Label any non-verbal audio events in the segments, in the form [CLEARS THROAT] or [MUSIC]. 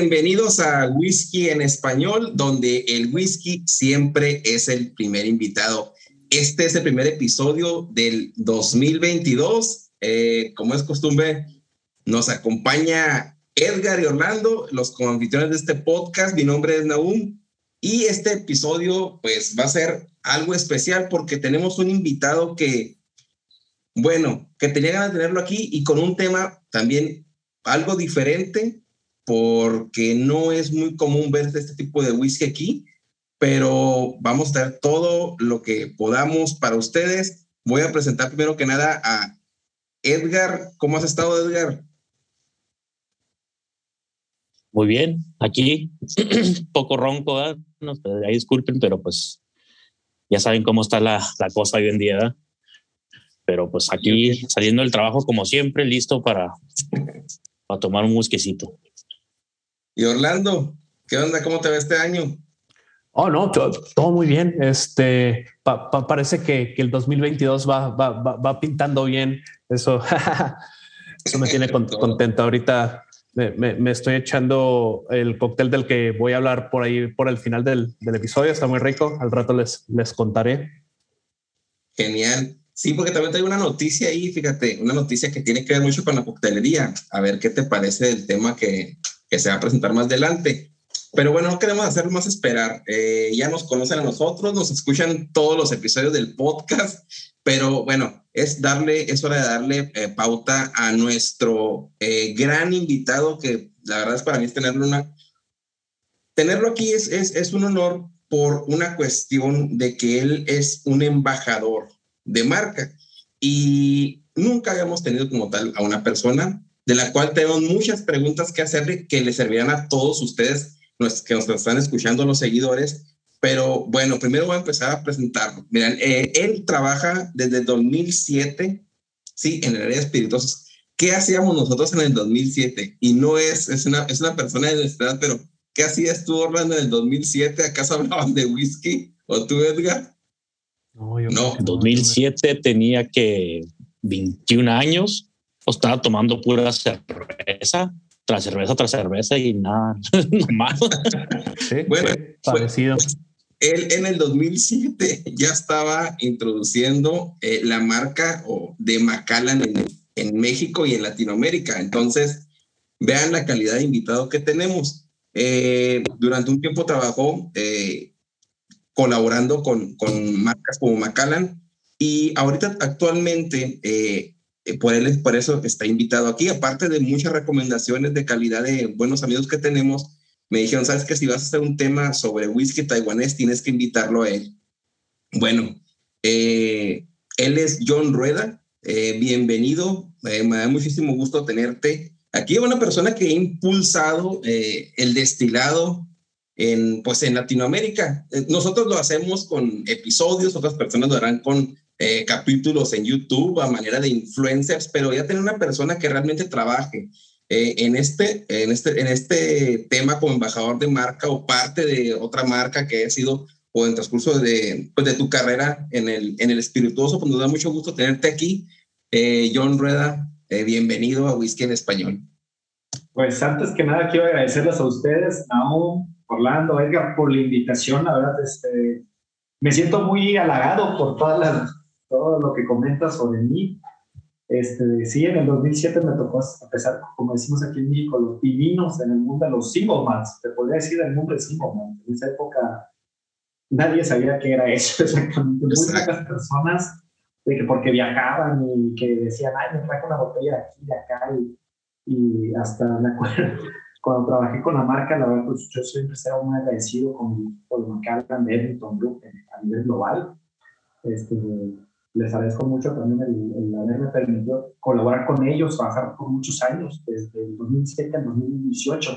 Bienvenidos a Whisky en Español, donde el whisky siempre es el primer invitado. Este es el primer episodio del 2022. Eh, como es costumbre, nos acompaña Edgar y Orlando, los confitriones de este podcast. Mi nombre es Naum y este episodio pues va a ser algo especial porque tenemos un invitado que, bueno, que tenía ganas de tenerlo aquí y con un tema también algo diferente porque no es muy común ver este tipo de whisky aquí, pero vamos a dar todo lo que podamos para ustedes. Voy a presentar primero que nada a Edgar. ¿Cómo has estado, Edgar? Muy bien, aquí [CLEARS THROAT] poco ronco, ¿eh? no, ahí disculpen, pero pues ya saben cómo está la, la cosa hoy en día. ¿eh? Pero pues aquí saliendo del trabajo como siempre, listo para, para tomar un whiskycito. Y Orlando, ¿qué onda? ¿Cómo te ve este año? Oh, no, todo, muy bien. Este parece que, que, el 2022 va, va, va, pintando bien. Eso, [LAUGHS] eso me tiene [LAUGHS] contento. Ahorita me, me, estoy echando el cóctel del que voy a hablar por ahí por el final del, del, episodio. Está muy rico. Al rato les, les contaré. Genial. Sí, porque también tengo una noticia ahí, fíjate, una noticia que tiene que ver mucho con la coctelería. A ver qué te parece el tema que, que se va a presentar más adelante. Pero bueno, no queremos hacer más esperar. Eh, ya nos conocen a nosotros, nos escuchan todos los episodios del podcast, pero bueno, es darle, es hora de darle eh, pauta a nuestro eh, gran invitado, que la verdad es para mí es tenerlo una, tenerlo aquí es, es, es un honor por una cuestión de que él es un embajador de marca y nunca habíamos tenido como tal a una persona de la cual tenemos muchas preguntas que hacerle que le servirán a todos ustedes que nos están escuchando, los seguidores. Pero bueno, primero voy a empezar a presentarlo. Miren, eh, él trabaja desde 2007, sí, en el área de espirituosos. ¿Qué hacíamos nosotros en el 2007? Y no es, es una, es una persona de nuestra edad, pero ¿qué hacías tú, Orlando, en el 2007? ¿Acaso hablaban de whisky? ¿O tú, Edgar? No, yo no. En 2007 tenía que 21 años estaba tomando pura cerveza, tras cerveza, tras cerveza y nada, [LAUGHS] más. Sí, bueno, parecido. él en el 2007 ya estaba introduciendo eh, la marca de Macallan en, en, México y en Latinoamérica. Entonces, vean la calidad de invitado que tenemos. Eh, durante un tiempo trabajó eh, colaborando con, con marcas como Macallan y ahorita actualmente eh, por, él, por eso está invitado aquí, aparte de muchas recomendaciones de calidad de buenos amigos que tenemos, me dijeron, sabes que si vas a hacer un tema sobre whisky taiwanés, tienes que invitarlo a él. Bueno, eh, él es John Rueda, eh, bienvenido, me da muchísimo gusto tenerte. Aquí una persona que ha impulsado el destilado en, pues en Latinoamérica. Nosotros lo hacemos con episodios, otras personas lo harán con capítulos en YouTube a manera de influencers, pero ya tener una persona que realmente trabaje eh, en, este, en, este, en este tema como embajador de marca o parte de otra marca que ha sido o en transcurso de, pues, de tu carrera en el, en el espirituoso, pues nos da mucho gusto tenerte aquí. Eh, John Rueda, eh, bienvenido a Whisky en Español. Pues antes que nada quiero agradecerles a ustedes, Naum, Orlando, Edgar, por la invitación. La verdad, este, me siento muy halagado por todas las, todo lo que comentas sobre mí. Este, sí, en el 2007 me tocó empezar, como decimos aquí en México, los pininos en el mundo de los single mats. Te podría decir el de single En esa época nadie sabía qué era eso [LAUGHS] exactamente. Muy pocas personas, de que porque viajaban y que decían, ay, me trajo una botella de aquí, de acá, y, y hasta me acuerdo, [LAUGHS] cuando trabajé con la marca, la verdad, pues yo siempre estaba muy agradecido con, con Macallan de Edmonton a nivel global. Este, les agradezco mucho también el, haberme permitido colaborar con ellos, trabajar por muchos años, desde el 2007 al 2018.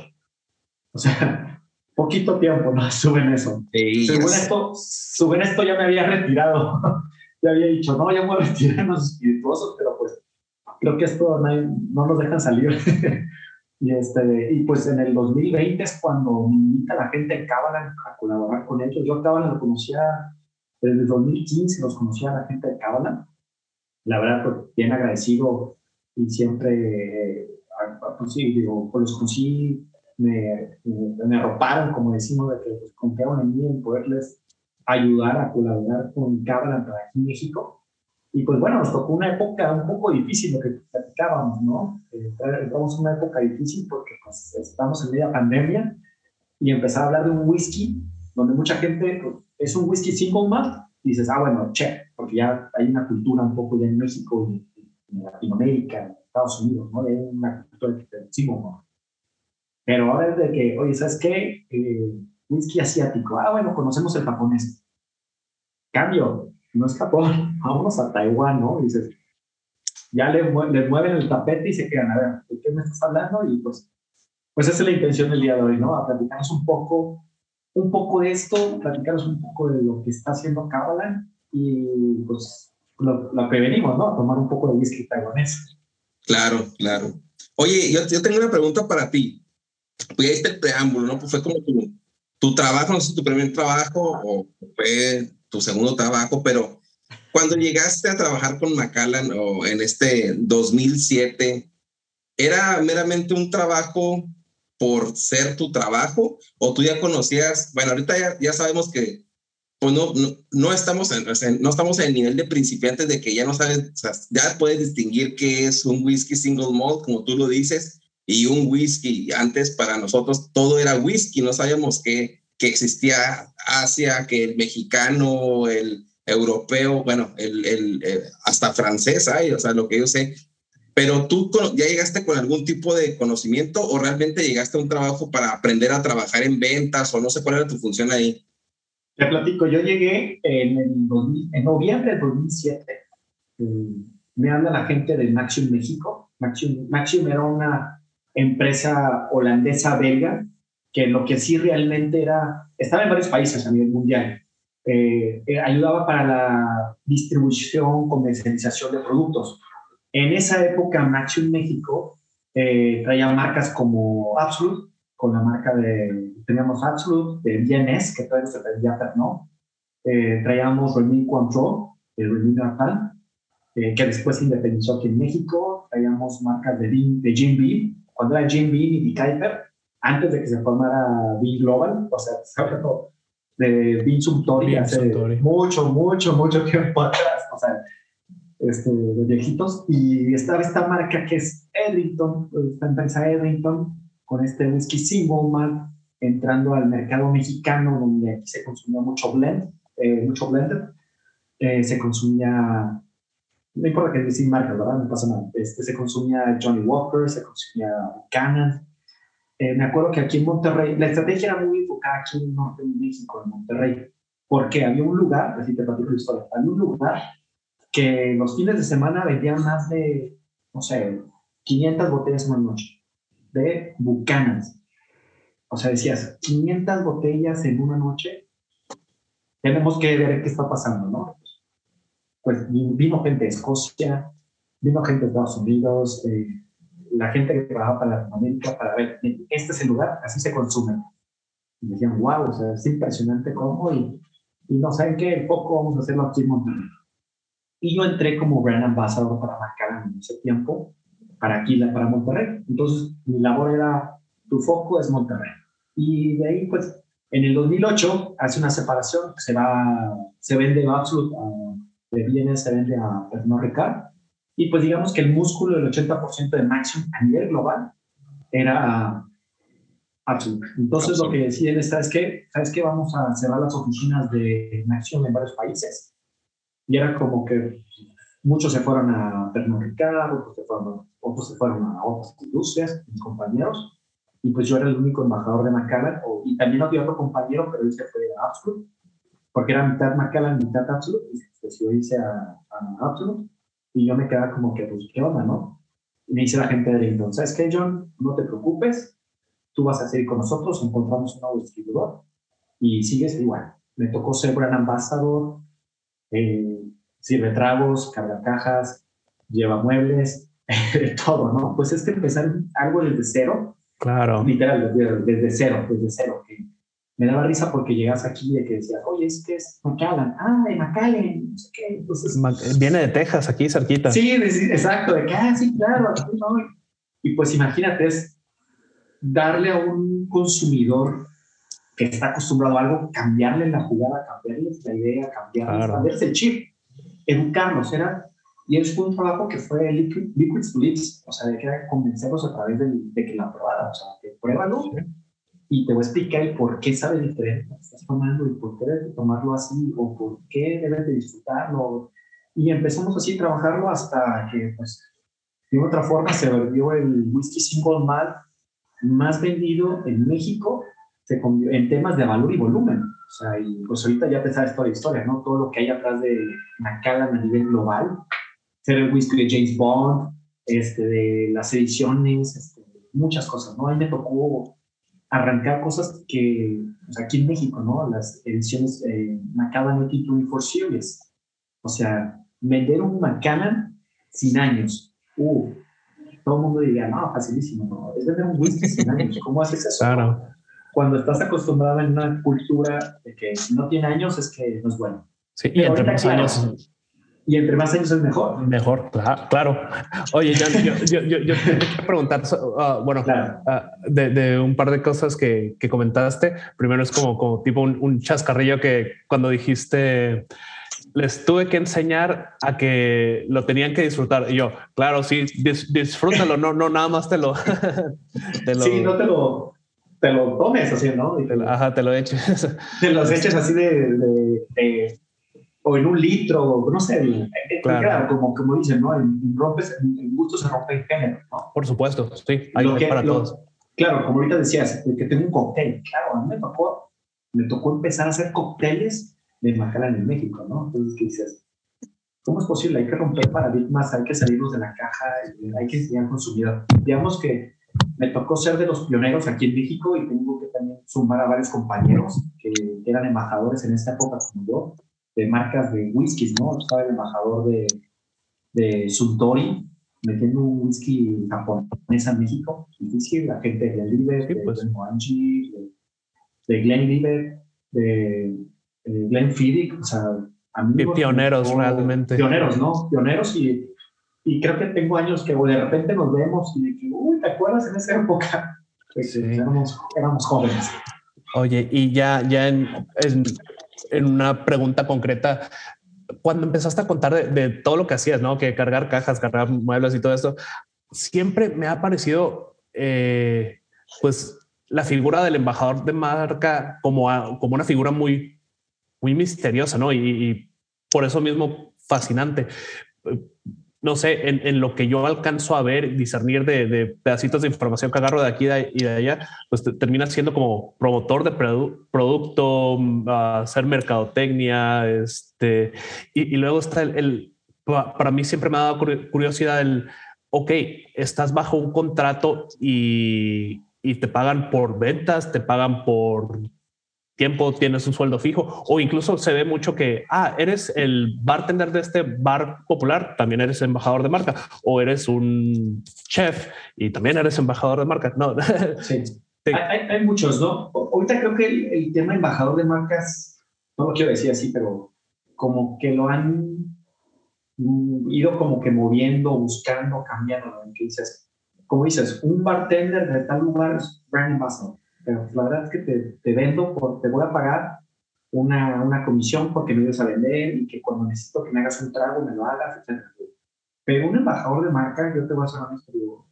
O sea, [LAUGHS] poquito tiempo, ¿no? [LAUGHS] Suben eso. según, esto, suben esto ya me había retirado. [LAUGHS] ya había dicho, no, ya me voy a retirar en los espirituosos, pero pues creo que esto no, nos dejan salir. y, este, y pues en el 2020 es cuando me invita la gente de Cábala a colaborar con ellos. Yo Cábala lo conocía desde el 2015, los conocía la gente de Cábala. La verdad, pues bien agradecido y siempre, eh, pues sí, digo, pues los conocí me, me, arroparon, como decimos, de que pues, confiaban en mí en poderles ayudar a colaborar con Cabra aquí en México. Y pues bueno, nos tocó una época un poco difícil, lo que platicábamos, ¿no? Eh, entramos en una época difícil porque pues, estamos en media pandemia y empezar a hablar de un whisky donde mucha gente pues, es un whisky single malt y dices, ah, bueno, che, porque ya hay una cultura un poco ya en México, en Latinoamérica, en Estados Unidos, ¿no? Hay una cultura de single malt. Pero ahora es de que, oye, ¿sabes qué? Eh, whisky asiático. Ah, bueno, conocemos el japonés. Cambio, no es Japón, [LAUGHS] vámonos a Taiwán, ¿no? dices, ya le, mueven el tapete y se quedan, a ver, ¿de qué me estás hablando? Y pues, pues esa es la intención del día de hoy, ¿no? A platicarnos un poco, un poco de esto, platicarnos un poco de lo que está haciendo Kabbalah y pues lo, lo que venimos, ¿no? A tomar un poco de whisky taiwanés. Claro, claro. Oye, yo, yo tengo una pregunta para ti pues ahí está el preámbulo, ¿no? Pues fue como tu, tu trabajo, no sé tu primer trabajo o fue tu segundo trabajo, pero cuando llegaste a trabajar con Macallan o en este 2007, ¿era meramente un trabajo por ser tu trabajo o tú ya conocías, bueno, ahorita ya, ya sabemos que pues no, no, estamos en, no estamos en el nivel de principiantes de que ya no sabes, o sea, ya puedes distinguir qué es un whisky single malt, como tú lo dices, y un whisky. Antes para nosotros todo era whisky, no sabíamos que, que existía Asia, que el mexicano, el europeo, bueno, el, el, eh, hasta francés hay, o sea, lo que yo sé. Pero tú ya llegaste con algún tipo de conocimiento o realmente llegaste a un trabajo para aprender a trabajar en ventas o no sé cuál era tu función ahí. Te platico, yo llegué en, en noviembre del 2007. Eh, me habla la gente de Maxium México. Maxium, Maxium era una empresa holandesa belga, que lo que sí realmente era, estaba en varios países a nivel mundial, eh, eh, ayudaba para la distribución, comercialización de productos. En esa época, Maxium México eh, traía marcas como Absolute, con la marca de, teníamos Absolute, de BNS, que todavía se vendía ¿no? Eh, traíamos Remy Control, de Remy Natal, que después se independizó aquí en México, traíamos marcas de, de Jim Beam, cuando era Jim Beam y Kuiper, antes de que se formara Bean Global, o sea, [LAUGHS] hablando de Bean Suntory hace mucho, mucho, mucho tiempo atrás, o sea, este, de viejitos, y estaba esta marca que es Edrington, esta empresa Edrington, con este whisky single entrando al mercado mexicano, donde aquí se consumía mucho blend, eh, mucho blended, eh, se consumía no importa que decir marca, ¿verdad? No pasa nada. Este, se consumía Johnny Walker, se consumía Canon. Eh, me acuerdo que aquí en Monterrey, la estrategia era muy enfocada aquí en el norte de México, en Monterrey, porque había un lugar, así te platico la historia, había un lugar que los fines de semana vendían más de, no sé, 500 botellas en una noche de Buchanan. O sea, decías, 500 botellas en una noche, tenemos que ver qué está pasando, ¿no? pues vino gente de Escocia, vino gente de Estados Unidos, la gente que trabajaba para Latinoamérica para ver, este es el lugar, así se consume. Y decían, wow, o sea, es impresionante cómo, y, y no saben qué, poco vamos a hacerlo aquí en Monterrey. Y yo entré como brand ambassador para marcar en ese tiempo, para aquí, para Monterrey. Entonces, mi labor era, tu foco es Monterrey. Y de ahí, pues, en el 2008 hace una separación, se va, se vende Absolute, de bienes se vende a Pernod Ricard, y pues digamos que el músculo del 80% de Maxim a nivel global era Absolute. Entonces lo que deciden es, ¿sabes qué? ¿Sabes qué? Vamos a cerrar las oficinas de Maxim en varios países. Y era como que muchos se fueron a Pernod Ricard, otros se fueron, otros se fueron a otras industrias, mis compañeros, y pues yo era el único embajador de Macallan, y también había otro compañero, pero él se fue a Absolute, porque era mitad Macallan, mitad Absolute, y yo hice a, a Absolute, y yo me quedaba como que, pues, ¿qué onda, no? Y me dice la gente de Lincoln, ¿sabes qué, John? No te preocupes, tú vas a seguir con nosotros, encontramos un nuevo distribuidor y sigues igual. Me tocó ser gran ambassador, eh, sirve tragos, carga cajas, lleva muebles, [LAUGHS] todo, ¿no? Pues es que empezar algo desde cero. Claro. Literal, desde, desde cero, desde cero. Que me daba risa porque llegas aquí y que decías, oye, es que es McAllen, ah, de McAllen, no sé qué. Entonces, Viene de Texas, aquí cerquita. Sí, exacto, de que, ah, sí, claro, aquí no. Y pues imagínate, es darle a un consumidor que está acostumbrado a algo, cambiarle la jugada, cambiarle la idea, cambiarle, cambiarse el chip, educarlos, era, y es un trabajo que fue Liquid, Liquid Lips, o sea, de que convencerlos a través de, de que la probara, o sea, que pruébalo, y te voy a explicar el por qué sabe diferente estás tomando y por qué debes tomarlo así o por qué debes de disfrutarlo. Y empezamos así a trabajarlo hasta que, pues, de otra forma se volvió el whisky single malt más vendido en México se en temas de valor y volumen. O sea, y pues ahorita ya te sabes toda la historia, ¿no? Todo lo que hay atrás de Macallan a nivel global. Ser el whisky de James Bond, este, de las ediciones, este, muchas cosas, ¿no? A mí me tocó arrancar cosas que, pues aquí en México, ¿no? Las ediciones eh, Macallan 24 Series. O sea, vender un Macallan sin años. Uh, todo el mundo diría, no, facilísimo, no, es vender un whisky sin años. ¿Cómo haces eso? Claro. Cuando estás acostumbrado en una cultura de que no tiene años es que no es bueno. Sí, y entre más años y entre más años es mejor. Mejor, claro. Oye, yo, yo, yo, yo, te quiero preguntar, uh, bueno, uh, de, de, un par de cosas que, que, comentaste. Primero es como, como tipo un, un, chascarrillo que cuando dijiste les tuve que enseñar a que lo tenían que disfrutar. Y yo, claro, sí, disfrútalo, no, no, nada más te lo, [LAUGHS] te lo... Sí, no te lo, te lo tomes así, ¿no? ajá, te lo eches. Te los eches así de, de, de o en un litro, no sé, claro. como, como dicen, ¿no? En, rompes, en gusto se rompe en género, ¿no? Por supuesto, sí, hay que, para todos. Claro, como ahorita decías, que tengo un cóctel, claro, a mí me tocó, me tocó empezar a hacer cócteles de Macallan en México, ¿no? Entonces, ¿qué dices? ¿Cómo es posible? Hay que romper paradigmas, hay que salirnos de la caja, hay que enseñar consumidor. Digamos que me tocó ser de los pioneros aquí en México y tengo que también sumar a varios compañeros que eran embajadores en esta época como yo, de marcas de whiskies, ¿no? Estaba el embajador de, de Suntory, metiendo un whisky japonés a México. Difícil, la gente de Glenlivet, sí, pues. de Moanji, de, de Glenlivet, de, de Glenfiddich, o sea, amigos. Pioneros realmente. Pioneros, ¿no? Pioneros y, y creo que tengo años que de repente nos vemos y de que, uy, ¿te acuerdas en esa época? Sí. éramos, éramos jóvenes. Oye, y ya, ya en, en, en una pregunta concreta, cuando empezaste a contar de, todo lo que hacías, ¿no? Que cargar cajas, cargar muebles y todo esto, siempre me ha parecido, eh, pues, la figura del embajador de marca como, como una figura muy, muy misteriosa, ¿no? Y, y por eso mismo fascinante no sé, en, lo que yo alcanzo a ver, discernir de, pedacitos de información que agarro de aquí y de allá, pues termina siendo como promotor de producto, mm, hacer mercadotecnia, este, y, luego está el, para mí siempre me ha dado curiosidad el, ok, estás bajo un contrato y, y te pagan por ventas, te pagan por tiempo tienes un sueldo fijo o incluso se ve mucho que, ah, eres el bartender de este bar popular, también eres embajador de marca o eres un chef y también eres embajador de marca. No, [LAUGHS] sí. Hay, muchos, ¿no? Ahorita creo que el, el, tema embajador de marcas, no lo quiero decir así, pero como que lo han ido como que moviendo, buscando, cambiando, ¿no? Que dices, como dices, un bartender de tal lugar es brand ambassador pero la verdad es que te, te vendo, por, te voy a pagar una, una comisión porque me ayudas a vender y que cuando necesito que me hagas un trago me lo hagas, etc. Pero un embajador de marca, yo te voy a hacer honesto,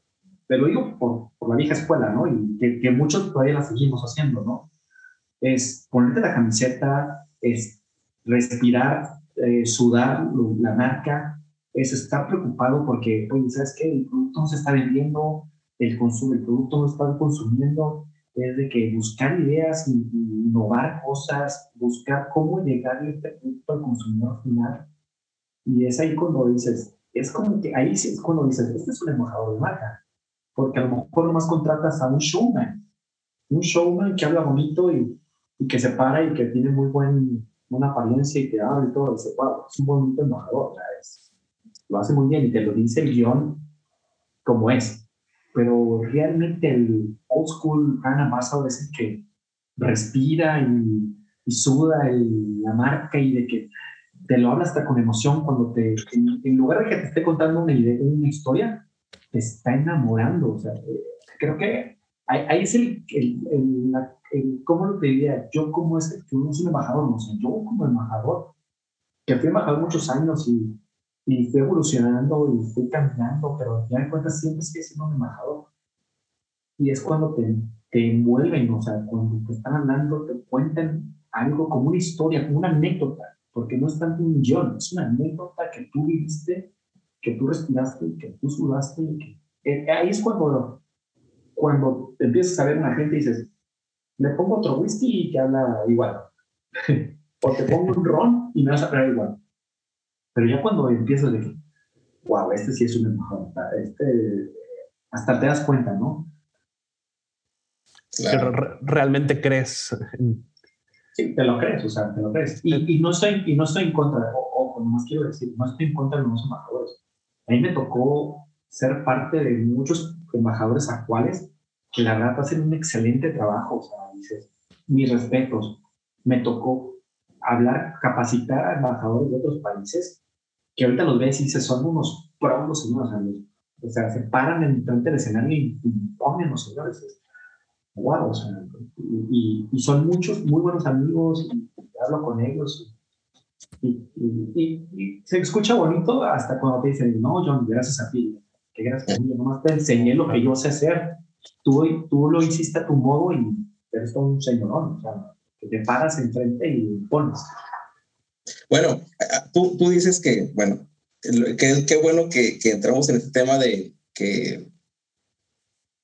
te lo digo por, por, la vieja escuela, ¿no? Y que, que, muchos todavía la seguimos haciendo, ¿no? Es ponerte la camiseta, es respirar, eh, sudar la marca, es estar preocupado porque, oye, ¿sabes qué? El producto no se está vendiendo, el, consumo, el producto no está consumiendo, es de que buscar ideas, innovar cosas, buscar cómo llegar este producto al consumidor final. Y es ahí cuando dices, es como que ahí sí es cuando dices, este es un embajador de marca. Porque a lo mejor nomás contratas a un showman, un showman que habla bonito y, y que se para y que tiene muy buen, buena apariencia y que habla y todo. Y dice, wow, es un bonito embajador. lo hace muy bien y te lo dice el guion como es pero realmente el old school brand ambassador es el que respira y, suda la marca y de que te lo habla hasta con emoción cuando te, en, lugar de que te esté contando una, idea, una historia, te está enamorando. O sea, eh, creo que ahí, es el, el, el, ¿cómo lo te diría? Yo como es, yo no soy un embajador, no sé, yo como embajador, que fui embajador muchos años y y fui evolucionando y fui cambiando, pero ya en cuenta siempre sigue siendo un embajador. Y es cuando te, te envuelven, o sea, cuando te están hablando, te cuentan algo como una historia, como una anécdota, porque no es tanto un guion, es una anécdota que tú viviste, que tú respiraste, que tú sudaste. Que, eh, ahí es cuando, cuando empiezas a ver a una gente y dices, le pongo otro whisky y que habla igual. [LAUGHS] o te pongo un ron y me vas a hablar igual. Pero ya cuando empiezas de que, wow, este sí es un embajador, este, hasta te das cuenta, ¿no? Claro. realmente crees. Sí, te lo crees, o sea, te lo crees. Y, y no, estoy, y no estoy en contra, ojo, más quiero decir, no estoy en contra de los embajadores. A mí me tocó ser parte de muchos embajadores actuales que la verdad hacen un excelente trabajo, o sea, dices, mis respetos. Me tocó hablar, capacitar a embajadores de otros países que ahorita los ves y dices, son unos pros señores, o sea, se paran en frente del escenario y, ponen los señores. Wow, o sea, y, y, son muchos muy buenos amigos, y, hablo con ellos, y, se escucha bonito hasta cuando te dicen, no, John, gracias a ti, que gracias a mí, nomás te enseñé lo que yo sé hacer, tú, tú lo hiciste a tu modo y eres un señorón, o sea, que te paras enfrente y pones. Bueno, tú, tú dices que, bueno, qué bueno que, que, entramos en este tema de que,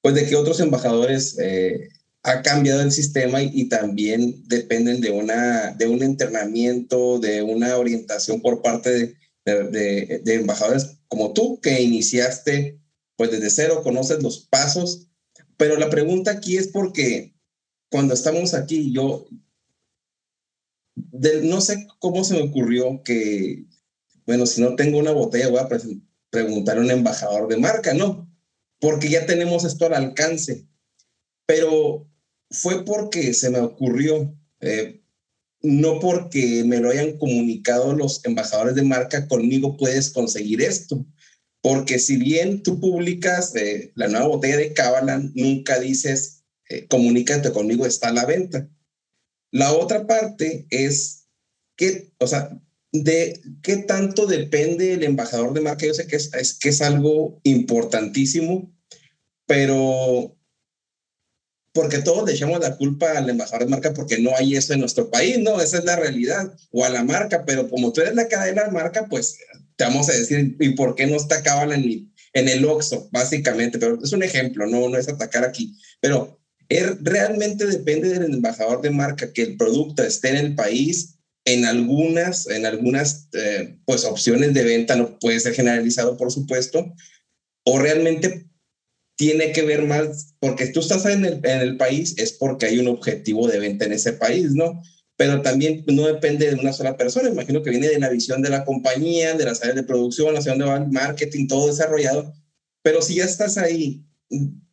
pues de que otros embajadores eh, ha cambiado el sistema y, también dependen de, una, de un entrenamiento, de una orientación por parte de, de, de, embajadores como tú, que iniciaste pues desde cero, conoces los pasos, pero la pregunta aquí es porque cuando estamos aquí, yo, no sé cómo se me ocurrió que, bueno, si no tengo una botella, voy a preguntar a un embajador de marca, no, porque ya tenemos esto al alcance. Pero fue porque se me ocurrió, eh, no porque me lo hayan comunicado los embajadores de marca, conmigo puedes conseguir esto. Porque si bien tú publicas eh, la nueva botella de Cabalan, nunca dices, eh, comunícate conmigo, está a la venta. La otra parte es que, o sea, de qué tanto depende el embajador de marca. Yo sé que es, es, que es algo importantísimo, pero porque todos le echamos la culpa al embajador de marca porque no hay eso en nuestro país, ¿no? Esa es la realidad, o a la marca, pero como tú eres la cadena de marca, pues te vamos a decir, ¿y por qué no está Cabal en, en el Oxxo, básicamente? Pero es un ejemplo, no, no es atacar aquí, pero Er, realmente depende del embajador de marca que el producto esté en el país. En algunas, en algunas eh, pues opciones de venta no puede ser generalizado, por supuesto, o realmente tiene que ver más, porque tú estás en el, en el país, es porque hay un objetivo de venta en ese país, ¿no? Pero también no depende de una sola persona, imagino que viene de la visión de la compañía, de las áreas de producción, va el marketing, todo desarrollado. Pero si ya estás ahí,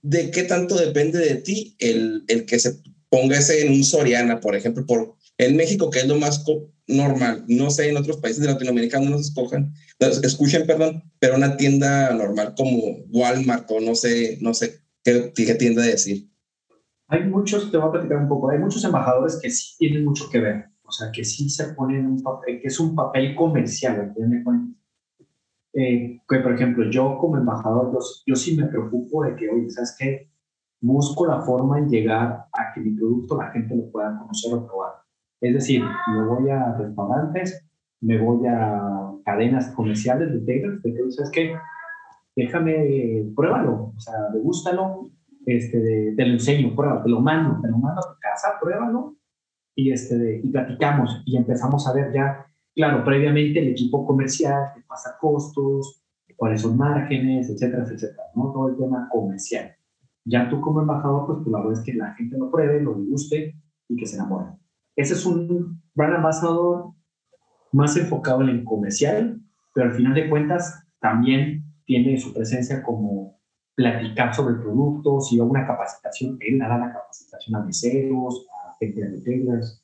¿de qué tanto depende de ti el, el que se ponga ese en un Soriana, por ejemplo, por, en México, que es lo más normal, no sé, en otros países de Latinoamérica no nos escojan, escuchen, perdón, pero una tienda normal como Walmart o no sé, no sé qué, qué tienda decir. Hay muchos, te voy a platicar un poco, hay muchos embajadores que sí tienen mucho que ver, o sea, que sí se ponen un papel, que es un papel comercial, eh, que por ejemplo, yo como embajador, yo, yo sí me preocupo de que, oye, ¿sabes qué? Busco la forma en llegar a que mi producto la gente lo pueda conocer o probar es decir, me voy a restaurantes, me voy a cadenas comerciales de Texas, de que ¿sabes qué? Déjame, pruébalo, o sea, degústalo, este, te lo enseño, pruébalo, te lo mando, te lo mando a tu casa, pruébalo, y, este, y platicamos, y empezamos a ver ya, claro, previamente el equipo comercial, qué pasa costos, cuáles son márgenes, etcétera, etcétera, ¿no? Todo el tema comercial. Ya tú como embajador, pues tú la verdad es que la gente lo pruebe, lo deguste y que se enamore. Ese es un brand ambassador más enfocado en el comercial, pero al final de cuentas también tiene su presencia como platicar sobre el producto, si va una capacitación, él dará la capacitación a meseros, a gente de retailers,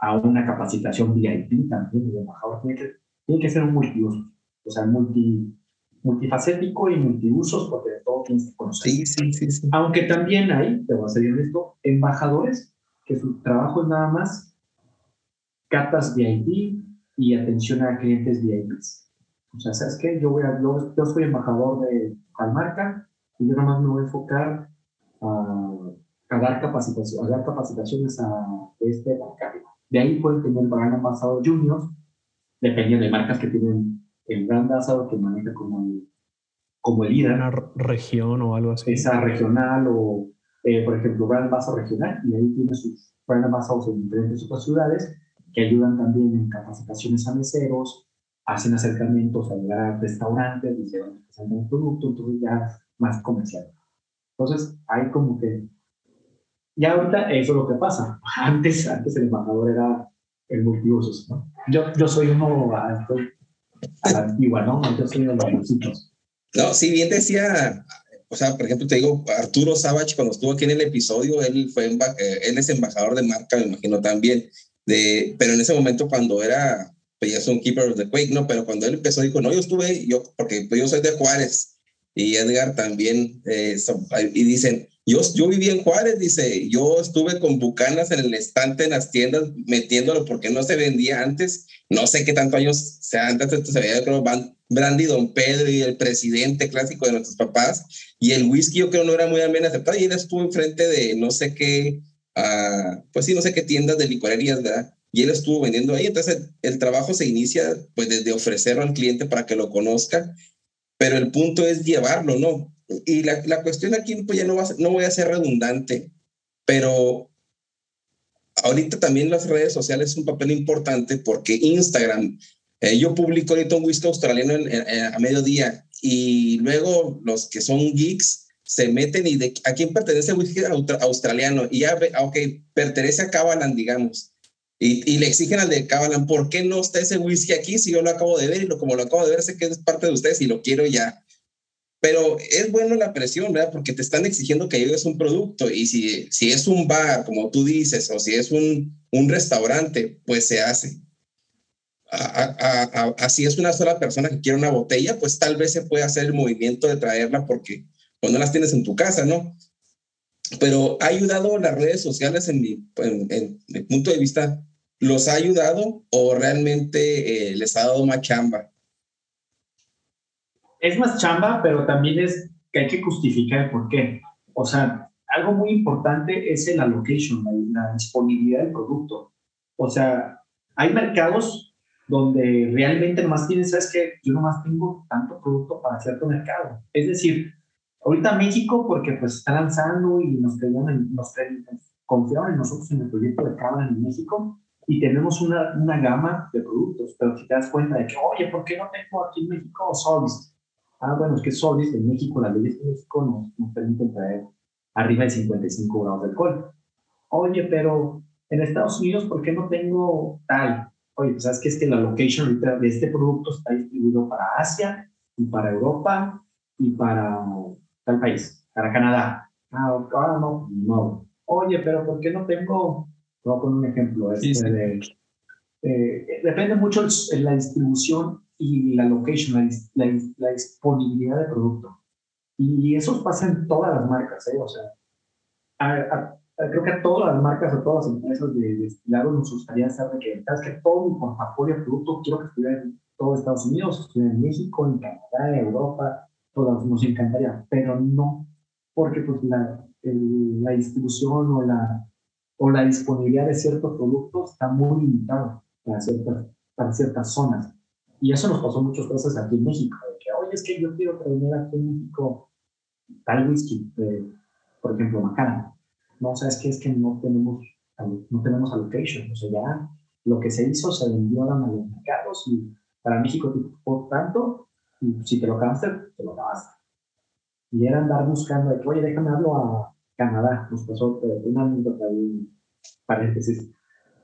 a una capacitación VIP también, el embajador tiene que, tiene que ser un multiuso, o sea, multi, multifacético y multiusos, porque de todo tienes que conocer. Sí, sí, sí, sí. Aunque también hay, te voy a ser honesto, embajadores que su trabajo es nada más catas VIP y atención a clientes VIP. O sea, ¿sabes qué? Yo, voy a, yo, soy embajador de tal marca y yo nada más me voy a enfocar a, dar, capacitación, a dar capacitaciones a este bancario. De ahí pueden tener brand ambassador juniors, dependiendo de marcas que tienen el brand ambassador que maneja como el, como el líder. Una región o algo así. Esa regional o eh, por ejemplo, Brand Basa Regional, y ahí tiene sus Brand Ambassadors en diferentes otras ciudades, que ayudan también en capacitaciones a meseros, hacen acercamientos a restaurantes, y se van un producto, entonces ya más comercial. Entonces, hay como que, ya ahorita eso es lo que pasa. Antes, antes el embajador era el multiusos, ¿no? Yo, yo soy uno a, a la antigua, ¿no? Yo soy de los. No, si bien decía o sea, por ejemplo, te digo, Arturo Savage, cuando estuvo aquí en el episodio, él, fue eh, él es embajador de marca, me imagino también, de, pero en ese momento cuando era, pues ya es un keeper of the Quake, ¿no? Pero cuando él empezó, dijo, no, yo estuve, yo, porque pues yo soy de Juárez, y Edgar también, eh, y dicen, yo, yo viví en Juárez, dice, yo estuve con bucanas en el estante en las tiendas metiéndolo porque no se vendía antes, no sé qué tanto años, o sea, antes se veía, creo, Brandy, Don Pedro y el presidente clásico de nuestros papás. Y el whisky yo creo no era muy bien aceptado y él estuvo enfrente de no sé qué, uh, pues sí, no sé qué tiendas de licorerías, ¿verdad? Y él estuvo vendiendo ahí. Entonces el, trabajo se inicia pues desde ofrecerlo al cliente para que lo conozca, pero el punto es llevarlo, ¿no? Y la, la cuestión aquí, pues ya no, va no voy a ser redundante, pero ahorita también las redes sociales es un papel importante porque Instagram eh, yo publico ahorita un whisky australiano a mediodía y luego los que son geeks se meten y de a quién pertenece el whisky australiano y ya, ve, ok, pertenece a Cabalan, digamos. Y, y, le exigen al de Cabalan, ¿por qué no está ese whisky aquí si yo lo acabo de ver y lo, como lo acabo de ver sé que es parte de ustedes y lo quiero ya? Pero es bueno la presión, ¿verdad? Porque te están exigiendo que lleves un producto y si, si es un bar, como tú dices, o si es un, un restaurante, pues se hace así es una sola persona que quiere una botella, pues tal vez se puede hacer el movimiento de traerla porque pues, no las tienes en tu casa, ¿no? Pero ha ayudado las redes sociales en mi, en, punto de vista, ¿los ha ayudado o realmente eh, les ha dado más chamba? Es más chamba, pero también es que hay que justificar por qué. O sea, algo muy importante es el allocation, la, la disponibilidad del producto. O sea, hay mercados donde realmente nomás tienes, sabes que yo nomás tengo tanto producto para cierto mercado. Es decir, ahorita México, porque pues está lanzando y nos, en, nos confiaron en nosotros en el proyecto de Cámara en México y tenemos una, una, gama de productos, pero si te das cuenta de que, oye, ¿por qué no tengo aquí en México Solis? Ah, bueno, es que Solís en México, las leyes de México nos, nos permiten traer arriba de 55 grados de alcohol. Oye, pero en Estados Unidos, ¿por qué no tengo tal? Oye, pues sabes que es que la location de este producto está distribuido para Asia y para Europa y para tal país, para Canadá. Ah, ah no, no. Oye, pero ¿por qué no tengo? Voy a poner un ejemplo. Este De, eh, depende mucho de la distribución y la location, la, la, disponibilidad de producto. Y eso pasa en todas las marcas, ¿eh? O sea, creo que a todas las marcas, a todas las empresas de destilado nos gustaría saber que, ¿sabes que Todo mi portafolio de producto quiero que estuviera en todo Estados Unidos, estuviera en México, en Canadá, en Europa, todas nos encantaría, pero no, porque pues la, la distribución o la, o la disponibilidad de ciertos productos está muy limitada para ciertas, para ciertas zonas. Y eso nos pasó muchas veces aquí en México, de que, oye, es que yo quiero traer aquí en México tal whisky, por ejemplo, Macana. No, ¿sabes qué? Es que no tenemos, no tenemos allocation. O sea, ya lo que se hizo se vendió a los mercados y para México, por tanto, y si te lo acabaste, te lo acabaste. Y era andar buscando, de que, oye, déjame hablo a Canadá. Nos pasó eh, una paréntesis,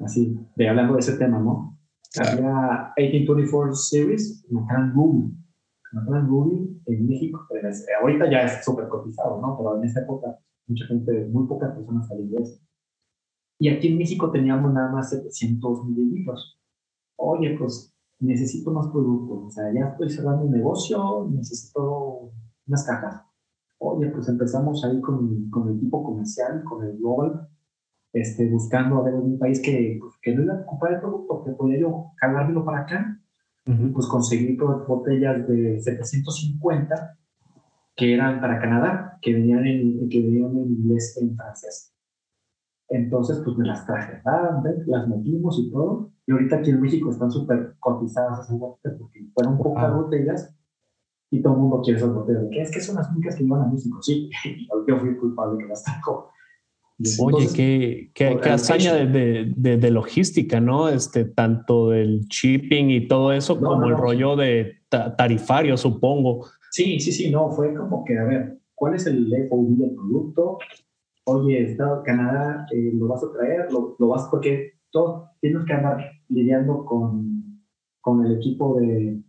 así, de hablando de ese tema, ¿no? Había 1824 Series, Macallan Ruby. Macallan Ruby en México, ahorita ya es súper cotizado, ¿no? Pero en esa época, mucha gente, muy pocas personas salían de eso. Y aquí en México teníamos nada más 700 mililitros. Oye, pues necesito más productos. O sea, ya estoy cerrando un negocio, necesito unas cajas. Oye, pues empezamos ahí con, con el equipo comercial, con el Global, este, buscando a ver un país que, pues, que no iba a ocupar el producto, que podía yo cargármelo para acá. Pues conseguí botellas de 750 que eran para Canadá, que venían en, que venían en inglés en francés. Entonces, pues me las traje, las metimos y todo. Y ahorita aquí en México están súper cotizadas esas botellas porque fueron pocas botellas y todo el mundo quiere esas botellas. ¿Qué es que son las únicas que iban a México? Sí, [LAUGHS] yo fui culpable que las trajo. Oye, qué, qué, qué hazaña de, de, de, logística, ¿no? Este, tanto del shipping y todo eso, como el rollo de tarifario, supongo. Sí, sí, sí, no, fue como que, a ver, ¿cuál es el FOB del producto? Oye, Estado Canadá, eh, ¿lo vas a traer? ¿Lo, ¿Lo, vas? Porque todos tienes que andar lidiando con, con el equipo de,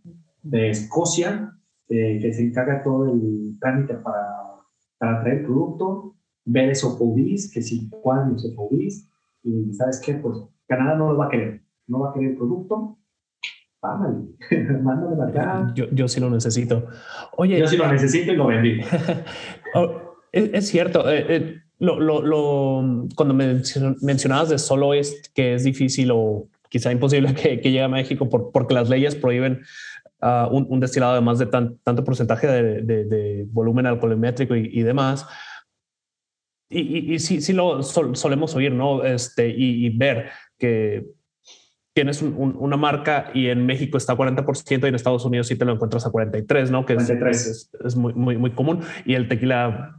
de Escocia, eh, que se encarga todo el trámite para, para traer el producto ver esos FOBs, que si cuadran esos FOBs, y sabes qué, pues Canadá no lo va a querer, no va a querer el producto, [LAUGHS] mándame acá. Yo, yo sí lo necesito. Oye, yo sí lo necesito y lo vendí. [LAUGHS] Oh, es, cierto. Eh, eh, lo, lo, lo, cuando mencionabas de solo es que es difícil o quizá imposible que, que llegue a México por, porque las leyes prohíben uh, un, un, destilado de más de tan, tanto porcentaje de, de, de volumen alcoholimétrico y, y demás y, y, sí, sí lo solemos oír, ¿no? Este, y, ver que tienes una marca y en México está a 40% y en Estados Unidos sí te lo encuentras a 43, ¿no? Que Es, es, muy, muy, muy común. Y el tequila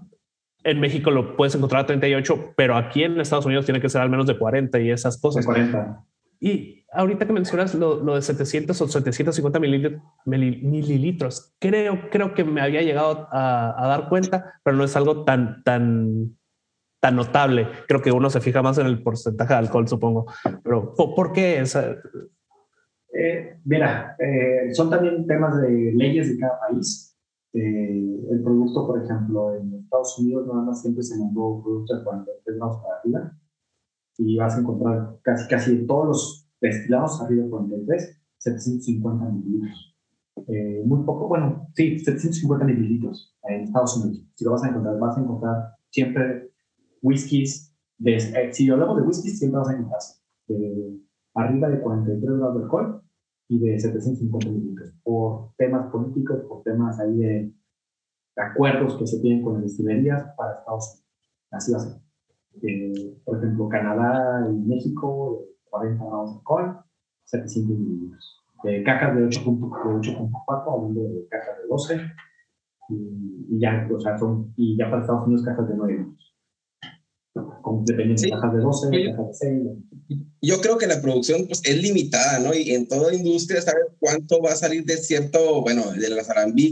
en México lo puedes encontrar a 38, pero aquí en Estados Unidos tiene que ser al menos de 40 y esas cosas. 40. Y ahorita que mencionas lo, lo de 700 o 750 mililitros, mililitros, creo, creo que me había llegado a, a, dar cuenta, pero no es algo tan, tan tan notable. Creo que uno se fija más en el porcentaje de alcohol, supongo. Pero ¿por, qué es? Eh, mira, eh, son también temas de leyes de cada país. Eh, el producto, por ejemplo, en Estados Unidos nada más siempre se mandó producto de 43 grados para arriba y vas a encontrar casi, casi todos los destilados arriba de 43, 750 mililitros. muy poco, bueno, sí, 750 mililitros en Estados Unidos. Si lo vas a encontrar, vas a encontrar siempre whiskies, de, eh, si hablamos de whiskies, siempre vas a encontrar de arriba de 43 grados de alcohol y de 750 mililitros, por temas políticos, por temas ahí de, acuerdos que se tienen con las destilerías para Estados Unidos. Así va a ser. Eh, por ejemplo, Canadá y México, 40 grados de alcohol, 700 mililitros. De cajas de 8.4, hablando de cajas de 12, y, ya, o sea, son, y ya para Estados Unidos cajas de 9 litros dependiendo de cajas de 12, cajas de 6. Yo creo que la producción pues, es limitada, ¿no? Y en toda industria sabes cuánto va a salir de cierto, bueno, de la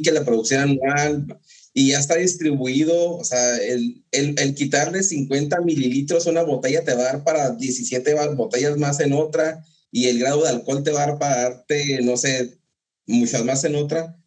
que la producción anual, y ya está distribuido, o sea, el, el, el, quitarle 50 mililitros a una botella te va a dar para 17 botellas más en otra, y el grado de alcohol te va a dar para darte, no sé, muchas más en otra.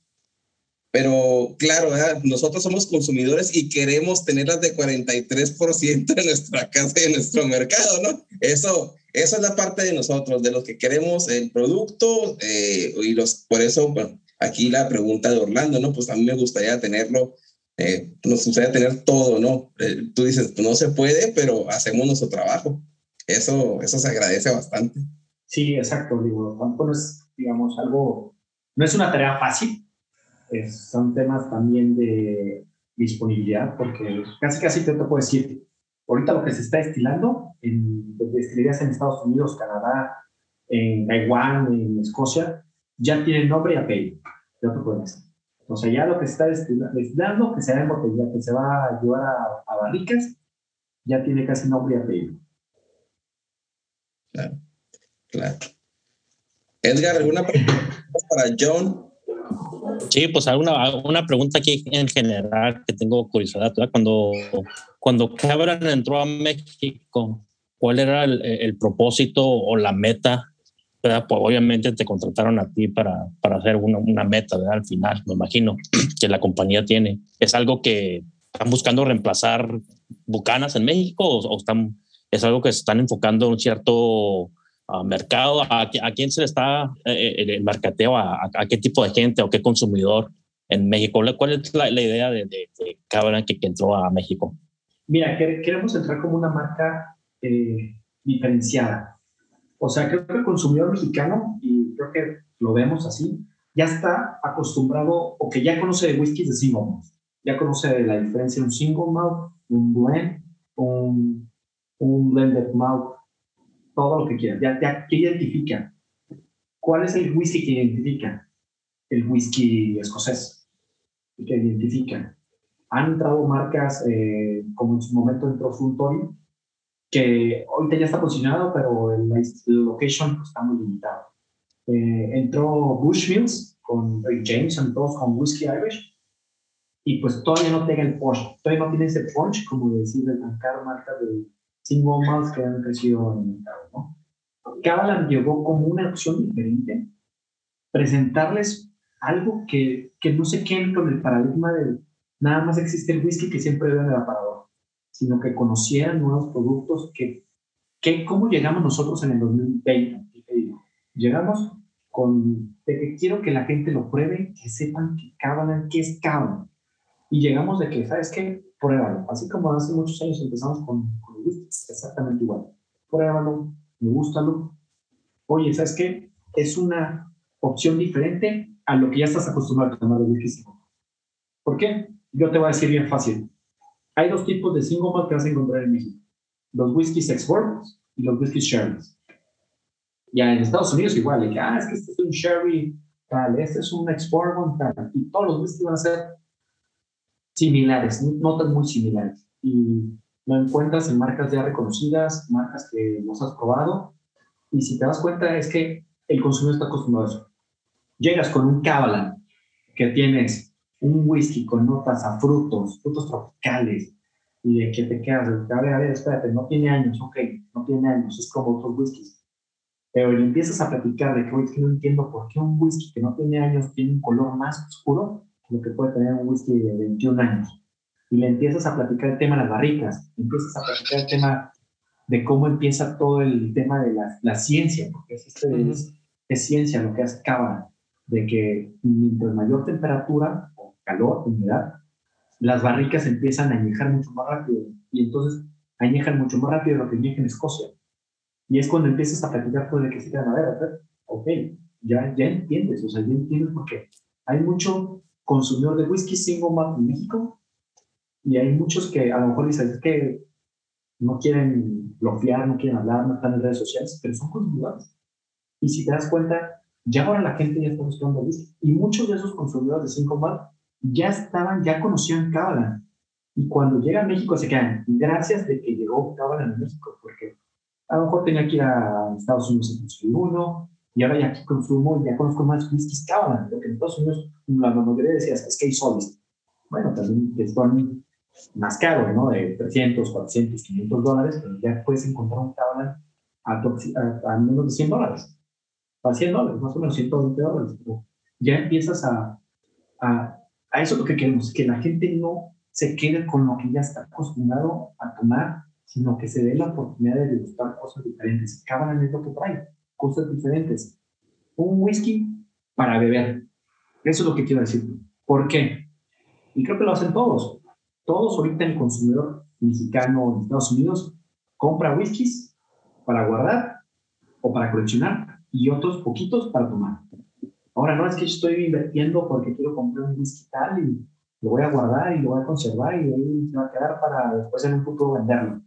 Pero claro, nosotros somos consumidores y queremos tenerlas de 43% en nuestra casa y en nuestro mercado, ¿no? Eso, eso es la parte de nosotros, de los que queremos el producto eh, y los, por eso, bueno, aquí la pregunta de Orlando, ¿no? Pues a mí me gustaría tenerlo, eh, nos gustaría tener todo, ¿no? Eh, tú dices, no se puede, pero hacemos nuestro trabajo. Eso, eso se agradece bastante. Sí, exacto, digo, no es, digamos, algo, no es una tarea fácil, son temas también de disponibilidad, porque casi casi te, te puedo decir, ahorita lo que se está destilando en destilerías en Estados Unidos, Canadá, en Taiwán, en Escocia, ya tiene nombre y apellido. Te puedo decir. O sea, ya lo que se está destilando, que se va botella, que se va a llevar a, a barricas, ya tiene casi nombre y apellido. Claro, claro. Edgar, ¿alguna pregunta para John? Sí, pues alguna una pregunta aquí en general que tengo curiosidad. Cuando, cuando Cabran entró a México, ¿cuál era el, propósito o la meta? Pues obviamente te contrataron a ti para, para hacer una, una meta al final, me imagino, [CLEARS THROAT] que la compañía tiene. ¿Es algo que están buscando reemplazar Bucanas en México o, están, es algo que se están enfocando en un cierto mercado, a, a, quién se le está eh, eh, el mercateo, a, a, qué tipo de gente o qué consumidor en México. ¿Cuál es la, idea de, de, que, entró a México? Mira, queremos entrar como una marca eh, diferenciada. O sea, creo que el consumidor mexicano, y creo que lo vemos así, ya está acostumbrado o que ya conoce de whiskies de single malt. Ya conoce la diferencia de un single malt, un blend, un, un blended malt todo lo que quieras. Ya, ya, ¿Qué identifica? ¿Cuál es el whisky que identifica? El whisky escocés. que identifica. Han entrado marcas, eh, como en su momento entró Suntory, que ahorita ya está posicionado, pero el, location pues, está muy limitado. Eh, entró Bushmills con Rick James, todos con Whisky Irish, y pues todavía no tenga el punch, todavía no tiene ese punch, como decir, de marca de cinco más que han crecido en el mercado. ¿no? Kavalan llegó como una opción diferente, presentarles algo que, que no se quede con el paradigma de nada más existe el whisky que siempre veo en el aparador, sino que conocieran nuevos productos que, que cómo llegamos nosotros en el 2020. Llegamos con de que quiero que la gente lo pruebe, que sepan que Kavalan, qué es Kavalan. Y llegamos de que, ¿sabes qué? Pruébalo. Así como hace muchos años empezamos con, exactamente igual. Pruébalo, me gusta, lo. Oye, ¿sabes qué? Es una opción diferente a lo que ya estás acostumbrado a tomar de whisky ¿Por qué? Yo te voy a decir bien fácil. Hay dos tipos de single malt que vas a encontrar en México. Los whiskies export y los whiskies sherry. Ya en Estados Unidos igual, de que, ah, es que este es un sherry tal, este es un export tal, y todos los whiskies van a ser similares, notas muy similares. Y lo encuentras en marcas ya reconocidas, marcas que los has probado, y si te das cuenta es que el consumidor está acostumbrado a eso. Llegas con un Kavalan, que tienes un whisky con notas a frutos, frutos tropicales, y de que te quedas, a ver, a ver, espérate, no tiene años, ok, no tiene años, es como otros whiskies. Pero le empiezas a platicar de que, que no entiendo por qué un whisky que no tiene años tiene un color más oscuro que lo que puede tener un whisky de 21 años y le empiezas a platicar el tema de las barricas, empiezas a platicar el tema de cómo empieza todo el tema de la, la ciencia, porque es, este, es, ciencia lo que hace Cábala, de que mientras mayor temperatura o calor, humedad, las barricas empiezan a añejar mucho más rápido y entonces añejan mucho más rápido de lo que añeja en Escocia. Y es cuando empiezas a platicar todo de que se queda, a ver, a ver, ok, ya, ya entiendes, o sea, ya entiendes porque hay mucho consumidor de whisky single malt en México y hay muchos que a lo mejor dicen es que no quieren bloquear, no quieren hablar, no están en redes sociales, pero son consumidores. Y si te das cuenta, ya ahora la gente ya está buscando whisky. Y muchos de esos consumidores de cinco Malt ya estaban, ya conocían Kabbalah. Y cuando llega a México se quedan, gracias de que llegó Cabalan a México, porque a lo mejor tenía que ir a Estados Unidos a conseguir uno, y ahora ya aquí consumo, ya conozco más whiskies Cabalan, porque en Estados Unidos la mayoría decía, es que hay soles. Bueno, también son más caros, ¿no? De 300, 400, 500 dólares, pero ya puedes encontrar un Cabalan a, a, menos de 100 dólares. A 100 dólares, más o menos 120 dólares. ya empiezas a, a, a eso lo que queremos, que la gente no se quede con lo que ya está acostumbrado a tomar, sino que se dé la oportunidad de degustar cosas diferentes. Cabalan es lo que trae, cosas diferentes. Un whisky para beber. Eso es lo que quiero decir. ¿Por qué? Y creo que lo hacen todos. Todos ahorita el consumidor mexicano en Estados Unidos compra whiskies para guardar o para coleccionar y otros poquitos para tomar. Ahora no es que yo estoy invirtiendo porque quiero comprar un whisky tal y lo voy a guardar y lo voy a conservar y ahí se va a quedar para después en un futuro venderlo.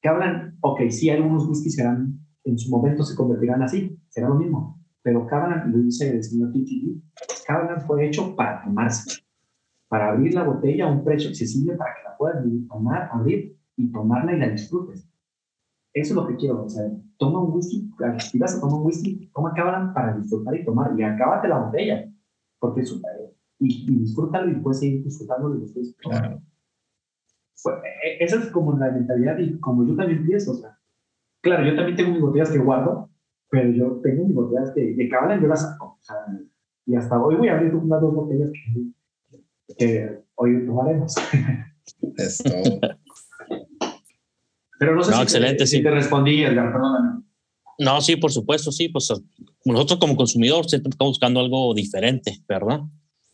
Que hablan, ok, sí, algunos whiskies serán, en su momento se convertirán así, será lo mismo, pero Cablan, lo dice el señor TTV, Cablan fue hecho para tomarse, para abrir la botella a un precio accesible para que la puedas tomar, abrir y tomarla y la disfrutes. Eso es lo que quiero, o sea, toma un whisky, si vas a tomar un whisky, toma Cablan para disfrutar y tomar, y acábate la botella, porque es, y, y disfrútalo y puedes seguir disfrutándolo después. Claro. Pues, e, esa es como la mentalidad y como yo también pienso, o sea, claro, yo también tengo mis botellas que guardo, pero yo tengo mis botellas que, que y yo las saco, o sea, y hasta hoy voy a abrir unas dos botellas que, que hoy tomaremos. Esto. [LAUGHS] pero no sé si, excelente, te, sí. si te respondí, Edgar, perdóname. No, sí, por supuesto, sí, pues nosotros como consumidores siempre estamos buscando algo diferente, ¿verdad?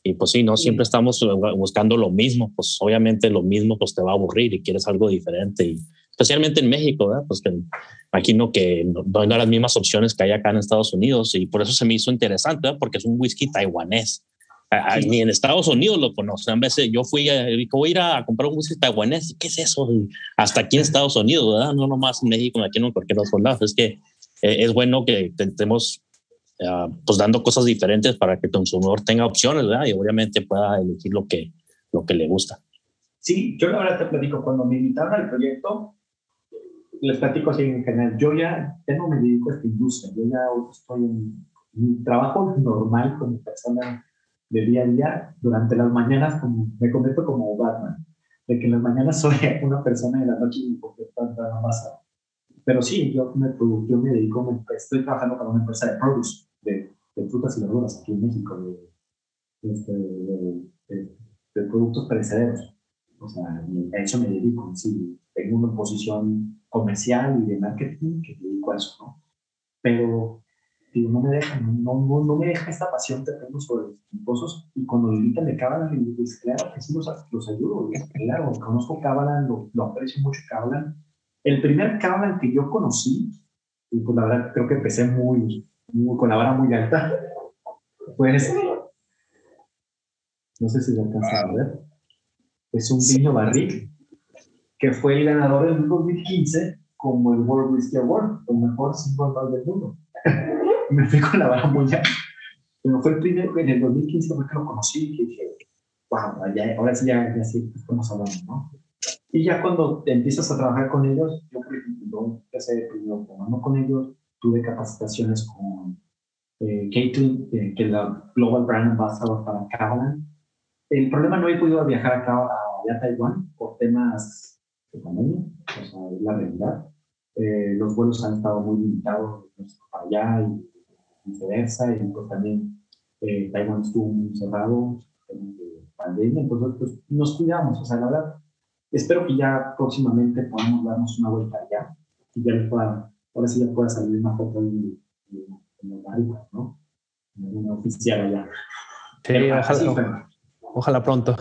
Y pues sí, no siempre estamos buscando lo mismo, pues obviamente lo mismo pues te va a aburrir y quieres algo diferente. Y especialmente en México, ¿verdad? Pues que imagino que no, no hay las mismas opciones que hay acá en Estados Unidos y por eso se me hizo interesante, ¿verdad? porque es un whisky taiwanés. Ni en Estados Unidos lo conocen. A veces yo fui a, voy a ir a comprar un whisky taiwanés. ¿Qué es eso? hasta aquí en Estados Unidos, ¿verdad? No nomás en México, aquí en cualquier otro lado. Es que eh, es bueno que tengamos pues dando cosas diferentes para que el consumidor tenga opciones, ¿verdad? Y obviamente pueda elegir lo que, lo que le gusta. Sí, yo la verdad te platico, cuando me invitaron al proyecto, les platico así en general, yo ya, tengo me dedico a esta industria, yo ya estoy en mi trabajo normal como persona de día a día, durante las mañanas como, me convierto como Batman, de que en las mañanas [LAUGHS] soy una persona y en la noche me convierto en una masa. Pero sí, yo me, yo me dedico, estoy trabajando para una empresa de produce, de, frutas y verduras aquí en México, de, este, de, productos perecederos. O sea, a eso me dedico. Sí, tengo una posición comercial y de marketing que me dedico a eso, ¿no? Pero digo, no me deja, no, no, no me deja esta pasión que tengo sobre los esposos y cuando me invitan de Cábala, le digo, pues claro que sí los, los ayudo, claro, conozco Cábala, lo, lo, aprecio mucho Cábala. El primer Cábala que yo conocí, y pues la verdad creo que empecé muy, con la vara muy alta. Pues, no sé si lo alcanzan a ver. Es un vino barril que fue el ganador en 2015 como el World Whisky Award, el mejor single del mundo. Me fui con la vara muy. Pero fue el primero, en el 2015 fue que lo conocí y dije, wow, ahora sí ya, ya sí estamos hablando, ¿no? Y ya cuando empiezas a trabajar con ellos, yo por ejemplo, empecé tomando con ellos, tuve capacitaciones con eh, Caitlin, eh, que es la Global Brand Ambassador para Cabalan. El problema no he podido viajar acá a, a Taiwán por temas de pandemia, o sea, es la realidad. Eh, los vuelos han estado muy limitados para allá y viceversa, y pues también eh, Taiwán estuvo muy cerrado en pandemia, entonces pues, nos cuidamos, o sea, la verdad, espero que ya próximamente podamos darnos una vuelta allá y ya les pueda ahora sí ya puede salir una foto en, en, ¿no? En una oficial allá. Sí, ojalá, ojalá pronto.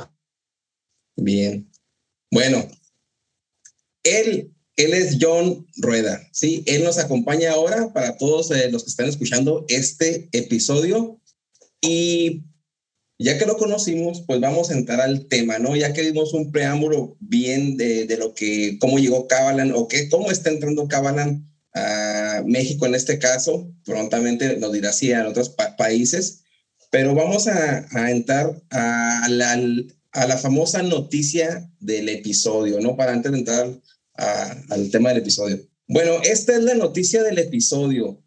Bien. Bueno, él, él es John Rueda, ¿sí? Él nos acompaña ahora para todos eh, los que están escuchando este episodio. Y ya que lo conocimos, pues vamos a entrar al tema, ¿no? Ya que vimos un preámbulo bien de, lo que, cómo llegó Cabalan o qué, cómo está entrando Cabalan a México en este caso, prontamente nos dirá si en otros países, pero vamos a, a entrar al, a la famosa noticia del episodio, ¿no? Para antes de entrar al tema del episodio. Bueno, esta es la noticia del episodio.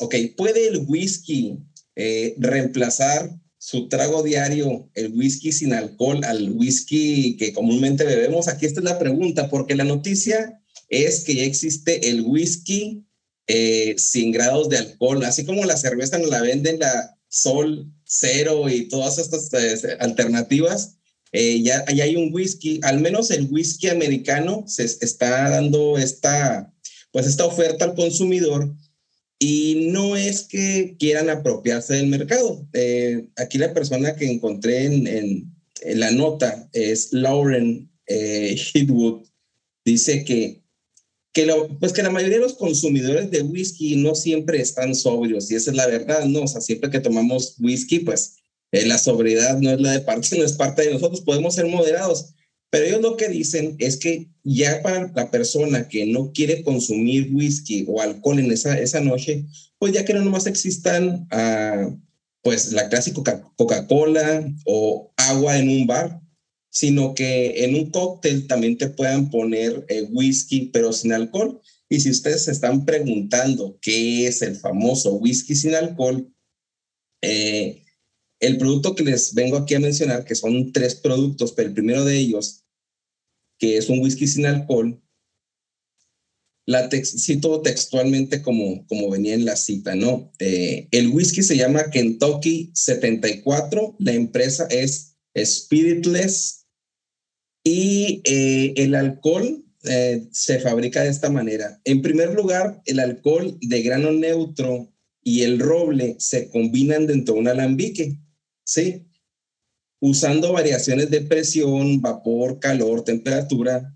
Ok, ¿puede el whisky eh, reemplazar su trago diario, el whisky sin alcohol, al whisky que comúnmente bebemos? Aquí esta es la pregunta, porque la noticia es que ya existe el whisky eh, sin grados de alcohol, así como la cerveza nos la venden la Sol Cero y todas estas eh, alternativas. Eh, ya, ya, hay un whisky, al menos el whisky americano se está dando esta, pues esta oferta al consumidor y no es que quieran apropiarse del mercado. aquí la persona que encontré en, en, la nota es Lauren eh, [LAUGHS] Dice que que, pues que la mayoría de los consumidores de whisky no siempre están sobrios, y esa es la verdad, ¿no? O sea, siempre que tomamos whisky, pues eh, la sobriedad no es la de parte, no es parte de nosotros, podemos ser moderados, pero ellos lo que dicen es que ya para la persona que no quiere consumir whisky o alcohol en esa, esa noche, pues ya que no nomás existan, uh, pues la clásica Coca-Cola o agua en un bar, sino que en un cóctel también te puedan poner eh, whisky, pero sin alcohol. Y si ustedes se están preguntando qué es el famoso whisky sin alcohol, eh, el producto que les vengo aquí a mencionar, que son tres productos, pero el primero de ellos, que es un whisky sin alcohol, la cito textualmente como, como venía en la cita, ¿no? Eh, el whisky se llama Kentucky 74, la empresa es Spiritless y eh, el alcohol eh, se fabrica de esta manera. En primer lugar, el alcohol de grano neutro y el roble se combinan dentro de un alambique, ¿sí? Usando variaciones de presión, vapor, calor, temperatura,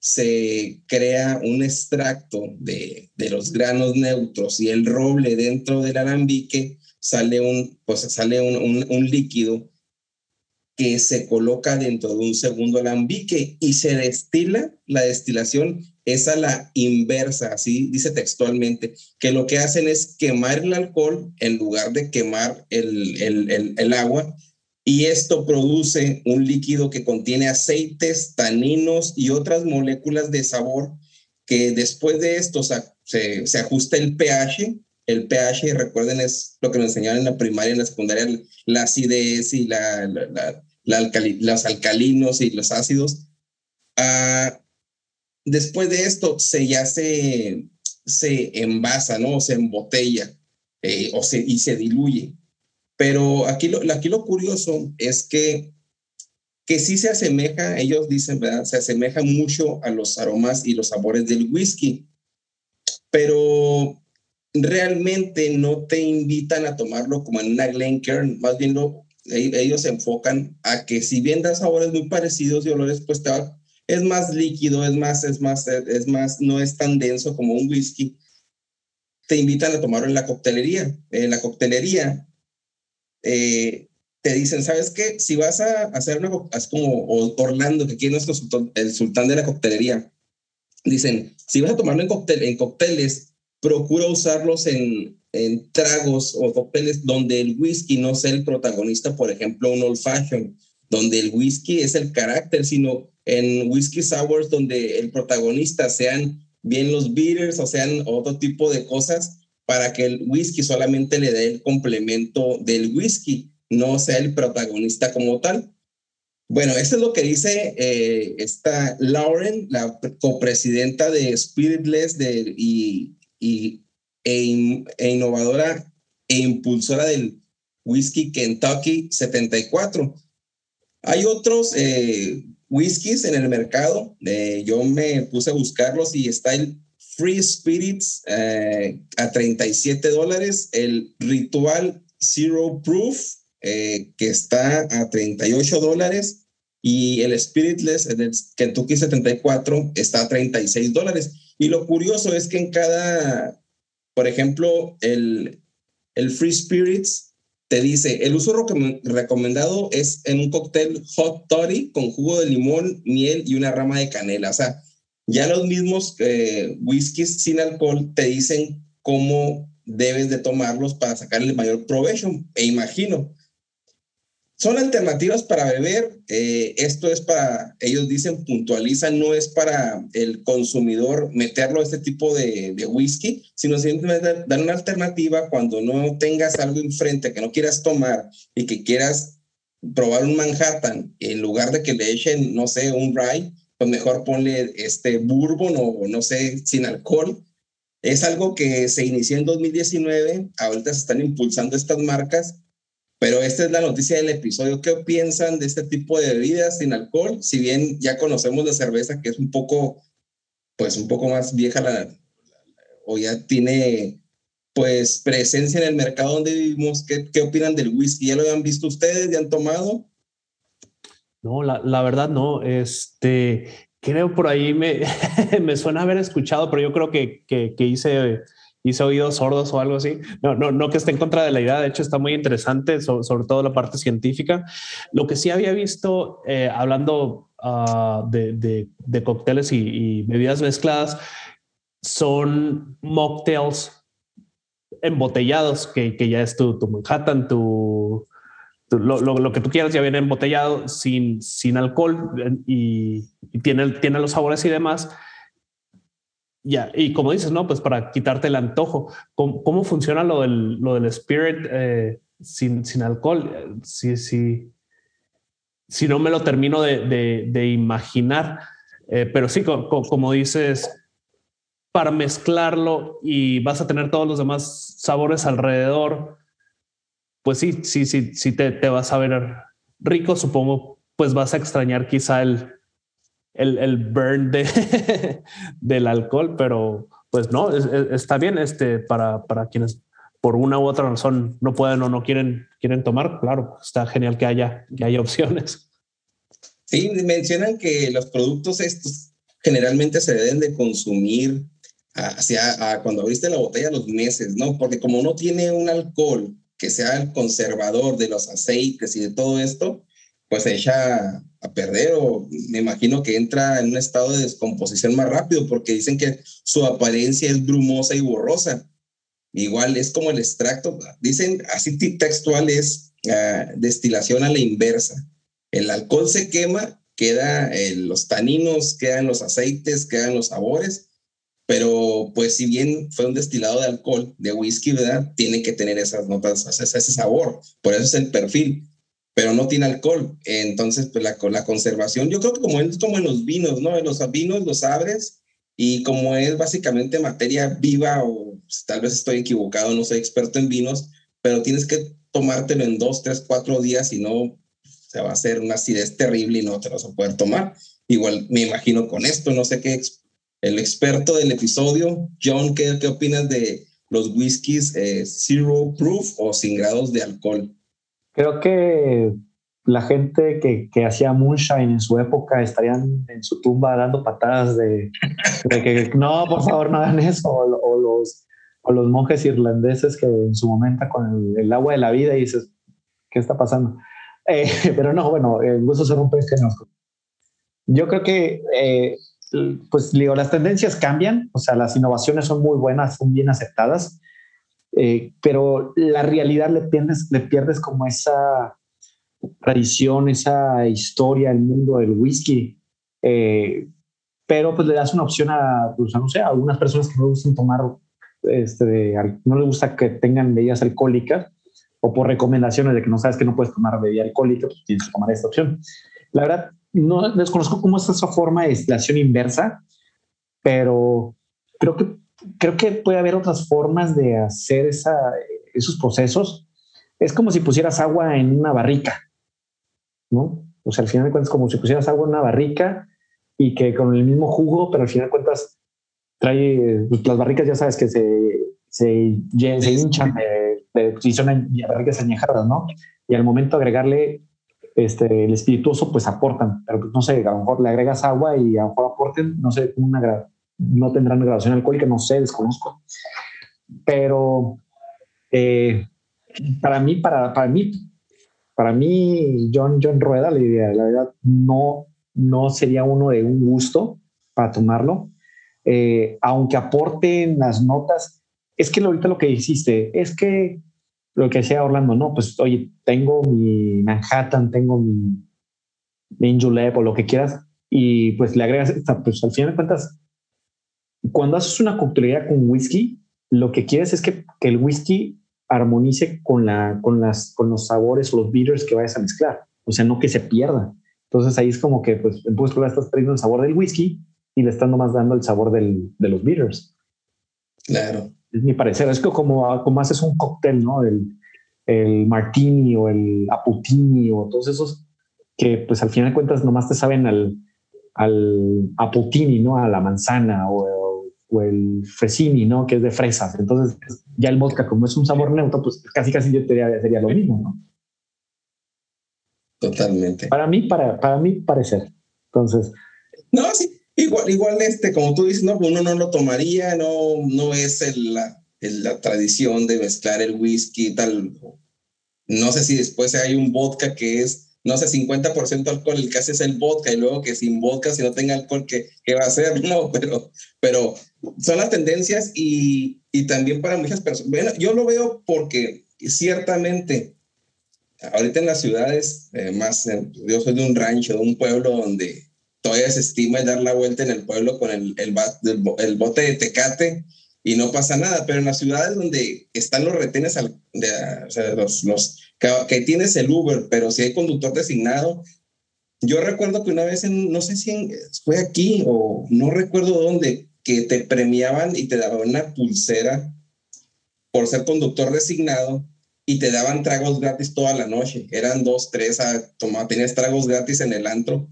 se crea un extracto de, de, los granos neutros y el roble dentro del alambique sale un, pues sale un, un, un líquido que se coloca dentro de un segundo alambique y se destila, la destilación es a la inversa, así dice textualmente, que lo que hacen es quemar el alcohol en lugar de quemar el, el, el, agua y esto produce un líquido que contiene aceites, taninos y otras moléculas de sabor que después de esto se, se ajusta el pH el pH, recuerden, es lo que nos enseñaron en la primaria, en la secundaria, la acidez y la, la, los alcalinos y los ácidos. Ah, después de esto, se ya se, se envasa, ¿no? Se embotella eh, o se, y se diluye. Pero aquí lo, aquí lo curioso es que, que sí se asemeja, ellos dicen, ¿verdad? Se asemeja mucho a los aromas y los sabores del whisky, pero realmente no te invitan a tomarlo como en una Glencairn, más bien lo, ellos se enfocan a que si bien da sabores muy parecidos y olores, pues es más líquido, es más, es más, es más, no es tan denso como un whisky. Te invitan a tomarlo en la coctelería. En la coctelería eh, te dicen, ¿sabes qué? Si vas a hacer una, es como Orlando, que aquí es el sultán de la coctelería, dicen, si vas a tomarlo en, cóctel, en cócteles, procura usarlos en, en tragos o cócteles donde el whisky no sea el protagonista, por ejemplo, un old fashion, donde el whisky es el carácter, sino en whisky sours donde el protagonista sean bien los bitters o sean otro tipo de cosas para que el whisky solamente le dé el complemento del whisky, no sea el protagonista como tal. Bueno, esto es lo que dice eh, esta Lauren, la copresidenta de Spiritless de, y, y e, e, innovadora e impulsora del whisky Kentucky 74. Hay otros eh, whiskies en el mercado. Eh, yo me puse a buscarlos y está el Free Spirits eh, a 37 dólares, el Ritual Zero Proof que está a 38 dólares y el Spiritless, el Kentucky 74, está a 36 dólares. Y lo curioso es que en cada por ejemplo, el, el Free Spirits te dice, el uso recomendado es en un cóctel hot toddy con jugo de limón, miel y una rama de canela. O sea, ya los mismos eh, whiskies sin alcohol te dicen cómo debes de tomarlos para sacarle mayor provecho, e imagino. Son alternativas para beber. Eh, esto es para, ellos dicen, puntualizan, no es para el consumidor meterlo a este tipo de, de whisky, sino simplemente dar una alternativa cuando no tengas algo enfrente que no quieras tomar y que quieras probar un Manhattan, en lugar de que le echen, no sé, un rye, pues mejor ponle este bourbon o no sé, sin alcohol. Es algo que se inició en 2019, ahorita se están impulsando estas marcas pero esta es la noticia del episodio. ¿Qué piensan de este tipo de bebidas sin alcohol? Si bien ya conocemos la cerveza, que es un poco, pues un poco más vieja la, o ya tiene pues presencia en el mercado donde vivimos. ¿Qué, qué opinan del whisky? ¿Ya lo han visto ustedes? ¿Ya han tomado? No, la, la verdad no. Este, creo por ahí me, [LAUGHS] me suena haber escuchado, pero yo creo que, que, que hice hice oídos sordos o algo así. No, no, no que esté en contra de la idea, de hecho está muy interesante, sobre todo la parte científica. Lo que sí había visto, eh, hablando ah, de, de, cócteles y, bebidas mezcladas, son mocktails embotellados, que, que ya es tu, tu Manhattan, tu, lo, lo, que tú quieras ya viene embotellado sin, sin alcohol y, y tiene, tiene los sabores y demás ya, y como dices, no, pues para quitarte el antojo, ¿cómo, funciona lo del, lo del spirit eh, sin, sin alcohol? Si, si, si no me lo termino de, de, imaginar, eh, pero sí, como dices, para mezclarlo y vas a tener todos los demás sabores alrededor, pues sí, sí, sí, sí te, te vas a ver rico, supongo, pues vas a extrañar quizá el, el, burn de, [LAUGHS] del alcohol, pero pues no, está bien este, para, para quienes por una u otra razón no pueden o no quieren, quieren tomar, claro, está genial que haya, que haya opciones. Sí, mencionan que los productos estos generalmente se deben de consumir hacia cuando abriste la botella los meses, ¿no? Porque como no tiene un alcohol que sea el conservador de los aceites y de todo esto, pues se echa a perder o me imagino que entra en un estado de descomposición más rápido porque dicen que su apariencia es brumosa y borrosa. Igual es como el extracto, dicen así textual es ah, destilación a la inversa. El alcohol se quema, queda los taninos, quedan los aceites, quedan los sabores, pero pues si bien fue un destilado de alcohol, de whisky, ¿verdad? Tiene que tener esas notas, ese sabor, por eso es el perfil pero no tiene alcohol. Entonces, pues la, la conservación, yo creo que como es como en los vinos, ¿no? En los vinos los abres y como es básicamente materia viva o pues, tal vez estoy equivocado, no soy experto en vinos, pero tienes que tomártelo en dos, tres, cuatro días, y no se va a hacer una acidez terrible y no te lo vas a poder tomar. Igual me imagino con esto, no sé qué, el experto del episodio, John, ¿qué, qué opinas de los whiskies eh, zero proof o sin grados de alcohol? Creo que la gente que, que, hacía moonshine en su época estarían en su tumba dando patadas de, que no, por favor, no hagan eso. O, los, o los monjes irlandeses que en su momento con el, agua de la vida y dices, ¿qué está pasando? [LAUGHS] Eh, pero no, bueno, el gusto se rompe que no. Yo creo que, eh, pues digo, las tendencias cambian, o sea, las innovaciones son muy buenas, son bien aceptadas eh, pero la realidad le pierdes, le pierdes como esa tradición, esa historia, el mundo del whisky. Eh, pero pues le das una opción a, pues, no sé, a algunas personas que no gustan tomar, este, no les gusta que tengan bebidas alcohólicas o por recomendaciones de que no sabes que no puedes tomar bebida alcohólica, pues tienes que tomar esta opción. La verdad, no desconozco cómo es esa forma de destilación inversa, pero creo que creo que puede haber otras formas de hacer esa, esos procesos. Es como si pusieras agua en una barrica, ¿no? O sea, al final de cuentas, como si pusieras agua en una barrica y que con el mismo jugo, pero al final de cuentas trae pues, las barricas, ya sabes que se, se, se hinchan de, de, si son barricas añejadas, ¿no? Y al momento de agregarle este, el espirituoso, pues aportan, pero pues, no sé, a lo mejor le agregas agua y a lo mejor aporten, no sé, una no tendrán graduación alcohólica, no sé, desconozco. Pero eh, para mí, para, para mí, para mí, John, John Rueda, la idea, la verdad, no, no sería uno de un gusto para tomarlo. Eh, aunque aporten las notas, es que ahorita lo que hiciste es que lo que decía Orlando, no, pues oye, tengo mi Manhattan, tengo mi, mi o lo que quieras, y pues le agregas, pues al final de cuentas, cuando haces una coctelería con whisky, lo que quieres es que, que el whisky armonice con, la, con, las, con los sabores o los bitters que vayas a mezclar. O sea, no que se pierda. Entonces ahí es como que, pues, en pues, estás trayendo el sabor del whisky y le estás nomás dando el sabor del, de los bitters. Claro. Es mi parecer. Es que como, como haces un cóctel, ¿no? El, el martini o el aputini o todos esos que, pues, al final de cuentas nomás te saben al, al aputini, ¿no? A la manzana o, o el fresini, ¿no? Que es de fresas. Entonces, ya el vodka, como es un sabor neutro, pues casi casi yo te sería lo mismo, ¿no? Totalmente. Para mí, para, para mí parecer. Entonces. No, sí, igual, igual este, como tú dices, no, uno no lo tomaría, no, no es el, la, la tradición de mezclar el whisky y tal. No sé si después hay un vodka que es no sé, 50% alcohol, el que hace es el vodka y luego que sin vodka, si no tenga alcohol, ¿qué, qué va a hacer? [LAUGHS] No, pero, pero son las tendencias y, y también para muchas personas. Bueno, yo lo veo porque ciertamente ahorita en las ciudades, eh, más, eh, yo soy de un rancho, de un pueblo donde todavía se estima dar la vuelta en el pueblo con el, el, el, bote de tecate y no pasa nada, pero en las ciudades donde están los retenes, al, de, los, los que, tienes el Uber, pero si hay conductor designado, yo recuerdo que una vez, en, no sé si fue aquí o no recuerdo dónde, que te premiaban y te daban una pulsera por ser conductor designado y te daban tragos gratis toda la noche. Eran dos, tres, a tomar, tenías tragos gratis en el antro.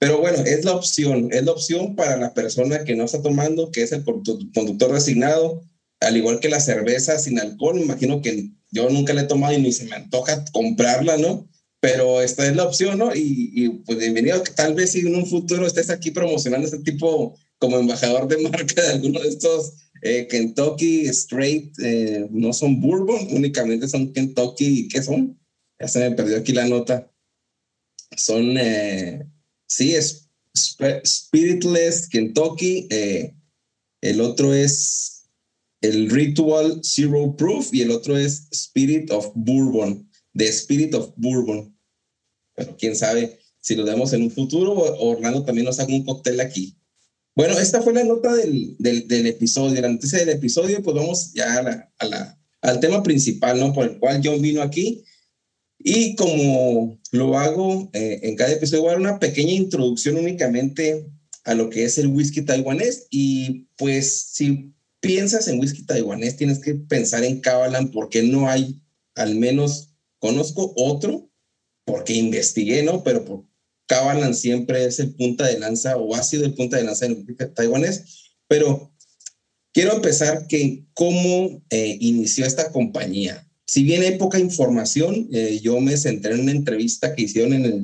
Pero bueno, es la opción, es la opción para la persona que no está tomando, que es el conductor designado, al igual que la cerveza sin alcohol. Me imagino que yo nunca la he tomado y ni se me antoja comprarla, ¿no? Pero esta es la opción, ¿no? Y, y pues bienvenido, tal vez si en un futuro estés aquí promocionando este tipo como embajador de marca de alguno de estos eh, Kentucky Straight, eh, no son bourbon, únicamente son Kentucky, ¿qué son? Ya se me perdió aquí la nota. Son, eh, sí, es Spiritless Kentucky, el otro es el Ritual Zero Proof y el otro es Spirit of Bourbon, The Spirit of Bourbon. Pero quién sabe si lo vemos en un futuro o Orlando también nos haga un cóctel aquí. Bueno, esta fue la nota del, del, del episodio, la noticia del episodio, pues vamos ya a la, al tema principal, ¿no? Por el cual John vino aquí. Y como lo hago eh, en cada episodio, voy a dar una pequeña introducción únicamente a lo que es el whisky taiwanés. Y pues si piensas en whisky taiwanés, tienes que pensar en Kavalan porque no hay, al menos conozco otro, porque investigué, ¿no? Pero por, Kavalan siempre es el punta de lanza o ha sido el punta de lanza en el taiwanés, pero quiero empezar que cómo eh, inició esta compañía. Si bien hay poca información, eh, yo me centré en una entrevista que hicieron en, el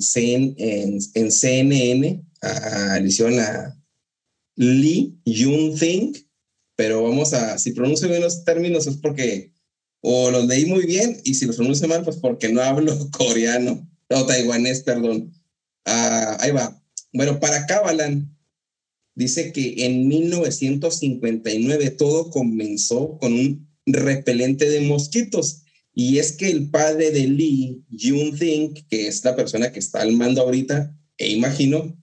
en, CNN, a, hicieron a Lee Jun-Thing, pero vamos a, si pronuncio bien los términos es porque o los leí muy bien y si los pronuncio mal, pues porque no hablo [LAUGHS] coreano o taiwanés, perdón. Ah, ahí va. Bueno, para Kavalan, dice que en 1959 todo comenzó con un repelente de mosquitos. Y es que el padre de Lee, Jun Think, que es la persona que está al mando ahorita, e imagino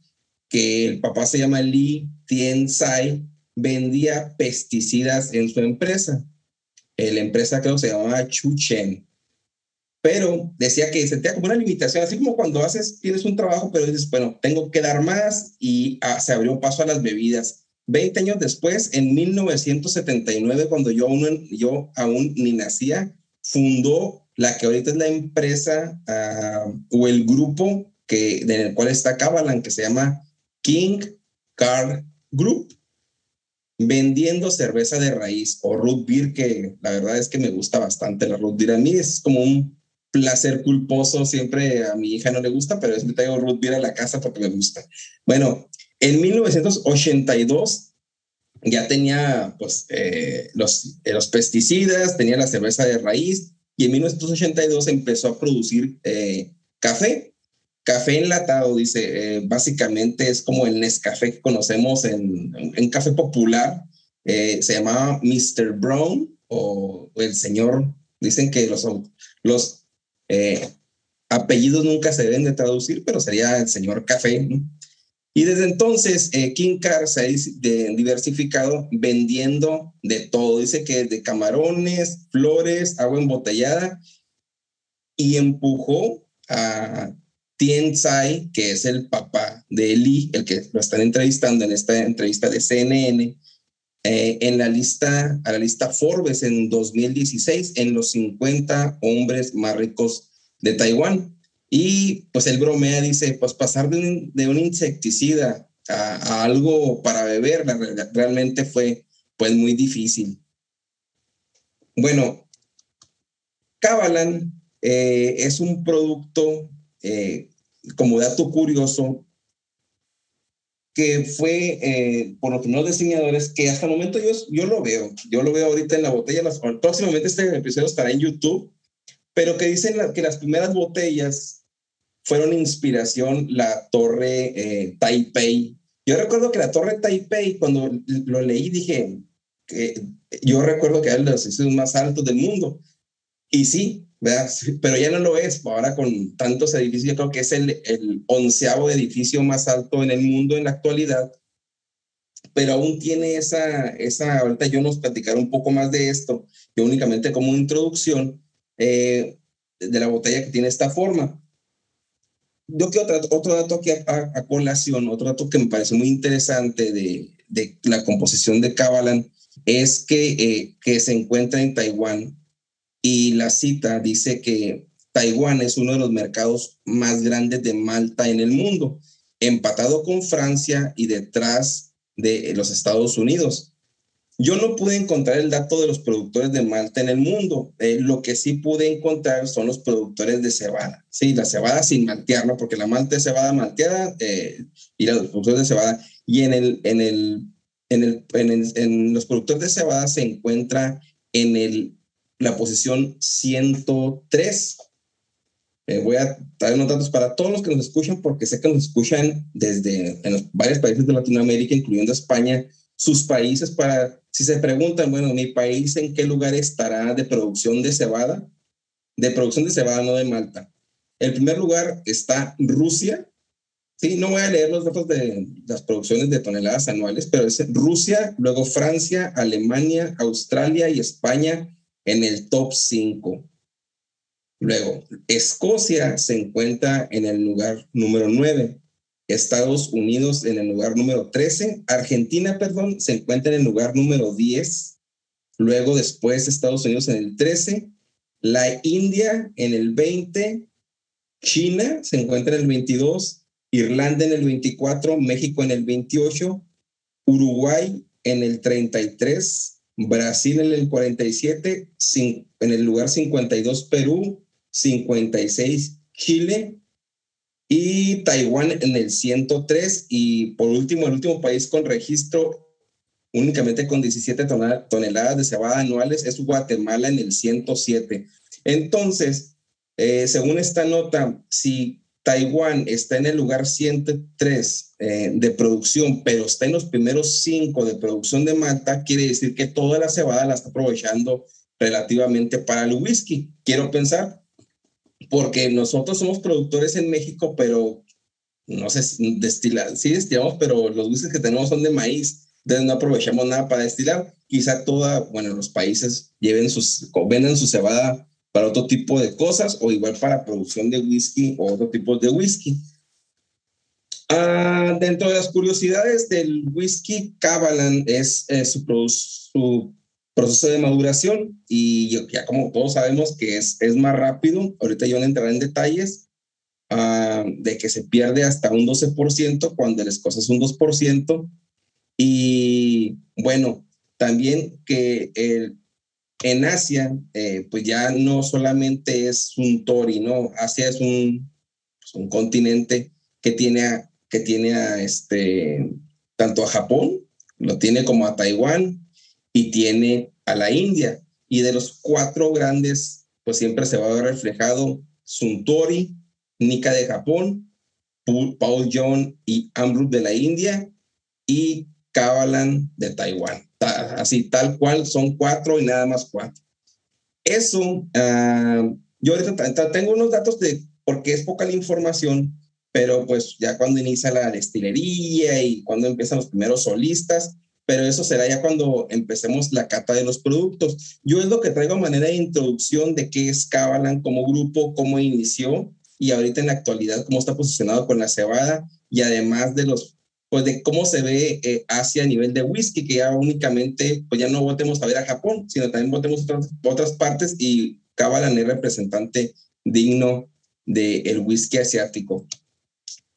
que el papá se llama Lee Tien Sai, vendía pesticidas en su empresa. La empresa creo se llamaba Chuchen pero decía que sentía como una limitación, así como cuando haces, tienes un trabajo, pero dices, bueno, tengo que dar más y ah, se abrió paso a las bebidas. Veinte años después, en 1979, cuando yo aún, yo aún ni nacía, fundó la que ahorita es la empresa ah, o el grupo que, en el cual está Kavalan, que se llama King Car Group, vendiendo cerveza de raíz o root beer, que la verdad es que me gusta bastante la root beer. A mí es como un placer culposo, siempre a mi hija no le gusta, pero me traigo root beer a la casa porque me gusta. Bueno, en 1982 ya tenía pues eh, los, eh, los pesticidas, tenía la cerveza de raíz y en 1982 empezó a producir eh, café. Café enlatado, dice, básicamente es como el Nescafé que conocemos en, en café popular. se llamaba Mr. Brown o el señor Dicen que los, los eh, apellidos nunca se deben de traducir, pero sería el señor Café. Y desde entonces, eh, King Car se ha diversificado vendiendo de todo. Dice que de camarones, flores, agua embotellada y empujó a Tien Tsai, que es el papá de Lee, el que lo están entrevistando en esta entrevista de CNN, eh, en la lista, a la lista Forbes en 2016, en los 50 hombres más ricos de Taiwán. Y pues él bromea, dice, pues pasar de un, insecticida a, algo para beber realmente fue pues muy difícil. Bueno, Cabalan eh, es un producto, eh, como dato curioso, que fue eh, por los primeros diseñadores que hasta el momento yo, yo lo veo, yo lo veo ahorita en la botella, próximamente este episodio estará en YouTube, pero que dicen que las primeras botellas fueron inspiración la torre eh, Taipei. Yo recuerdo que la torre Taipei, cuando lo leí, dije, que yo recuerdo que era de los edificios más altos del mundo. Y sí, pero ya no lo es. Ahora con tantos edificios, yo creo que es el, el onceavo edificio más alto en el mundo en la actualidad. Pero aún tiene esa, esa, ahorita yo nos platicaré un poco más de esto, yo únicamente como introducción, eh, de la botella que tiene esta forma. Yo quiero otro, otro dato aquí a, colación, otro dato que me parece muy interesante de, de la composición de Cabalan es que, eh, que se encuentra en Taiwán y la cita dice que Taiwán es uno de los mercados más grandes de Malta en el mundo, empatado con Francia y detrás de los Estados Unidos. Yo no pude encontrar el dato de los productores de malta en el mundo. Eh, lo que sí pude encontrar son los productores de cebada. Sí, la cebada sin maltearla, porque la malta es cebada malteada eh, y los productores de cebada. Y en, el, en, el, en, el, en, los productores de cebada se encuentra en el, la posición 103. Eh, voy a dar unos datos para todos los que nos escuchan, porque sé que nos escuchan desde en los varios países de Latinoamérica, incluyendo España, sus países para si se preguntan, bueno, mi país en qué lugar estará de producción de cebada, de producción de cebada, no de Malta. El primer lugar está Rusia. Sí, no voy a leer los datos de las producciones de toneladas anuales, pero es Rusia, luego Francia, Alemania, Australia y España en el top 5. Luego, Escocia se encuentra en el lugar número 9. Estados Unidos en el lugar número 13, Argentina, perdón, se encuentra en el lugar número 10, luego después Estados Unidos en el 13, la India en el 20, China se encuentra en el 22, Irlanda en el 24, México en el 28, Uruguay en el 33, Brasil en el 47, en el lugar 52 Perú, 56 Chile, y Taiwán en el 103 y por último, el último país con registro únicamente con 17 toneladas de cebada anuales es Guatemala en el 107. Entonces, eh, según esta nota, si Taiwán está en el lugar 103 eh, de producción, pero está en los primeros cinco de producción de mata, quiere decir que toda la cebada la está aprovechando relativamente para el whisky. Quiero pensar, porque nosotros somos productores en México, pero no sé, destilar, sí destilamos, pero los whiskies que tenemos son de maíz, entonces no aprovechamos nada para destilar. Quizá toda, bueno, los países lleven sus, venden su cebada para otro tipo de cosas o igual para producción de whisky o otro tipo de whisky. Ah, dentro de las curiosidades del whisky, Cabalan es, su, su proceso de maduración y ya como todos sabemos que es, es más rápido, ahorita yo no entraré en detalles, uh, de que se pierde hasta un 12% cuando el escozo es un 2%. Y bueno, también que el, en Asia, eh, pues ya no solamente es un ¿no? Asia es un, pues un continente que tiene, que tiene este, tanto a Japón, lo tiene como a Taiwán, y tiene a la India. Y de los cuatro grandes, pues siempre se va a ver reflejado Suntory, Nika de Japón, Paul John y Amrut de la India y Kavalan de Taiwán. Así tal cual son cuatro y nada más cuatro. eso, ah, yo ahorita tengo unos datos de porque es poca la información, pero pues ya cuando inicia la destilería y cuando empiezan los primeros solistas, pero eso será ya cuando empecemos la cata de los productos. Yo es lo que traigo a manera de introducción de qué es Cabalan como grupo, cómo inició y ahorita en la actualidad cómo está posicionado con la cebada y además de los pues de cómo se ve eh, Asia a nivel de whisky, que ya únicamente, pues ya no votemos a ver a Japón, sino también votemos otras, otras partes y Cabalan es representante digno del whisky asiático.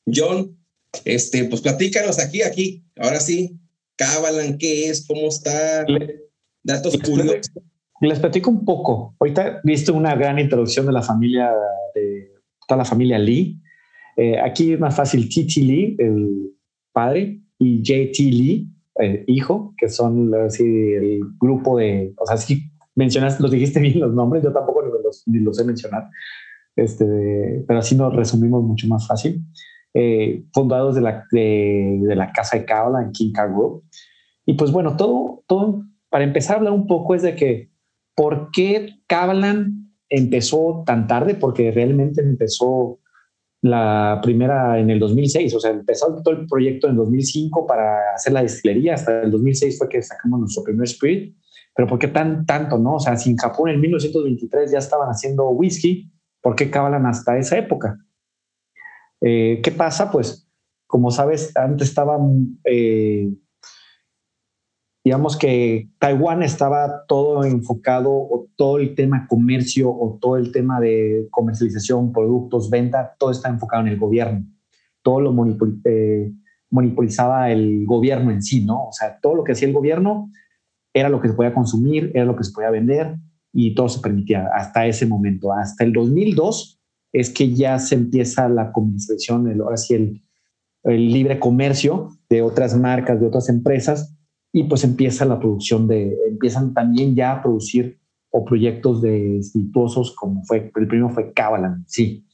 John, este, pues platícanos aquí, aquí, ahora sí, Cabalan, ¿qué es? ¿Cómo está? Datos curiosos. Les platico un poco. Ahorita viste una gran introducción de la familia, de toda la familia Lee. Eh, aquí es más fácil Titi Lee, el padre, y JT Lee, el hijo, que son así, el grupo de, o sea, si mencionaste, los dijiste [LAUGHS] bien los nombres, yo tampoco los, ni los sé mencionar, este, pero así nos resumimos mucho más fácil. Eh, fundados de la, de, la casa de Kaola en King Group. Y pues bueno, todo, todo, para empezar a hablar un poco es de que, ¿por qué Kabalan empezó tan tarde? Porque realmente empezó la primera en el 2006, o sea, empezó todo el proyecto en 2005 para hacer la destilería, hasta el 2006 fue que sacamos nuestro primer spirit, pero ¿por qué tan tanto, no? O sea, si en Japón en 1923 ya estaban haciendo whisky, ¿por qué Kabalan hasta esa época? Eh, ¿Qué pasa? Pues, como sabes, antes estaba, eh, digamos que Taiwán estaba todo enfocado, o todo el tema comercio, o todo el tema de comercialización, productos, venta, todo está enfocado en el gobierno. Todo lo eh, monopolizaba el gobierno en sí, ¿no? O sea, todo lo que hacía el gobierno era lo que se podía consumir, era lo que se podía vender y todo se permitía hasta ese momento. Hasta el 2002 es que ya se empieza la comercialización, el, ahora sí el, libre comercio de otras marcas, de otras empresas, y pues empieza la producción de, empiezan también ya a producir o proyectos de espirituosos como fue, el primero fue Cabalan, sí.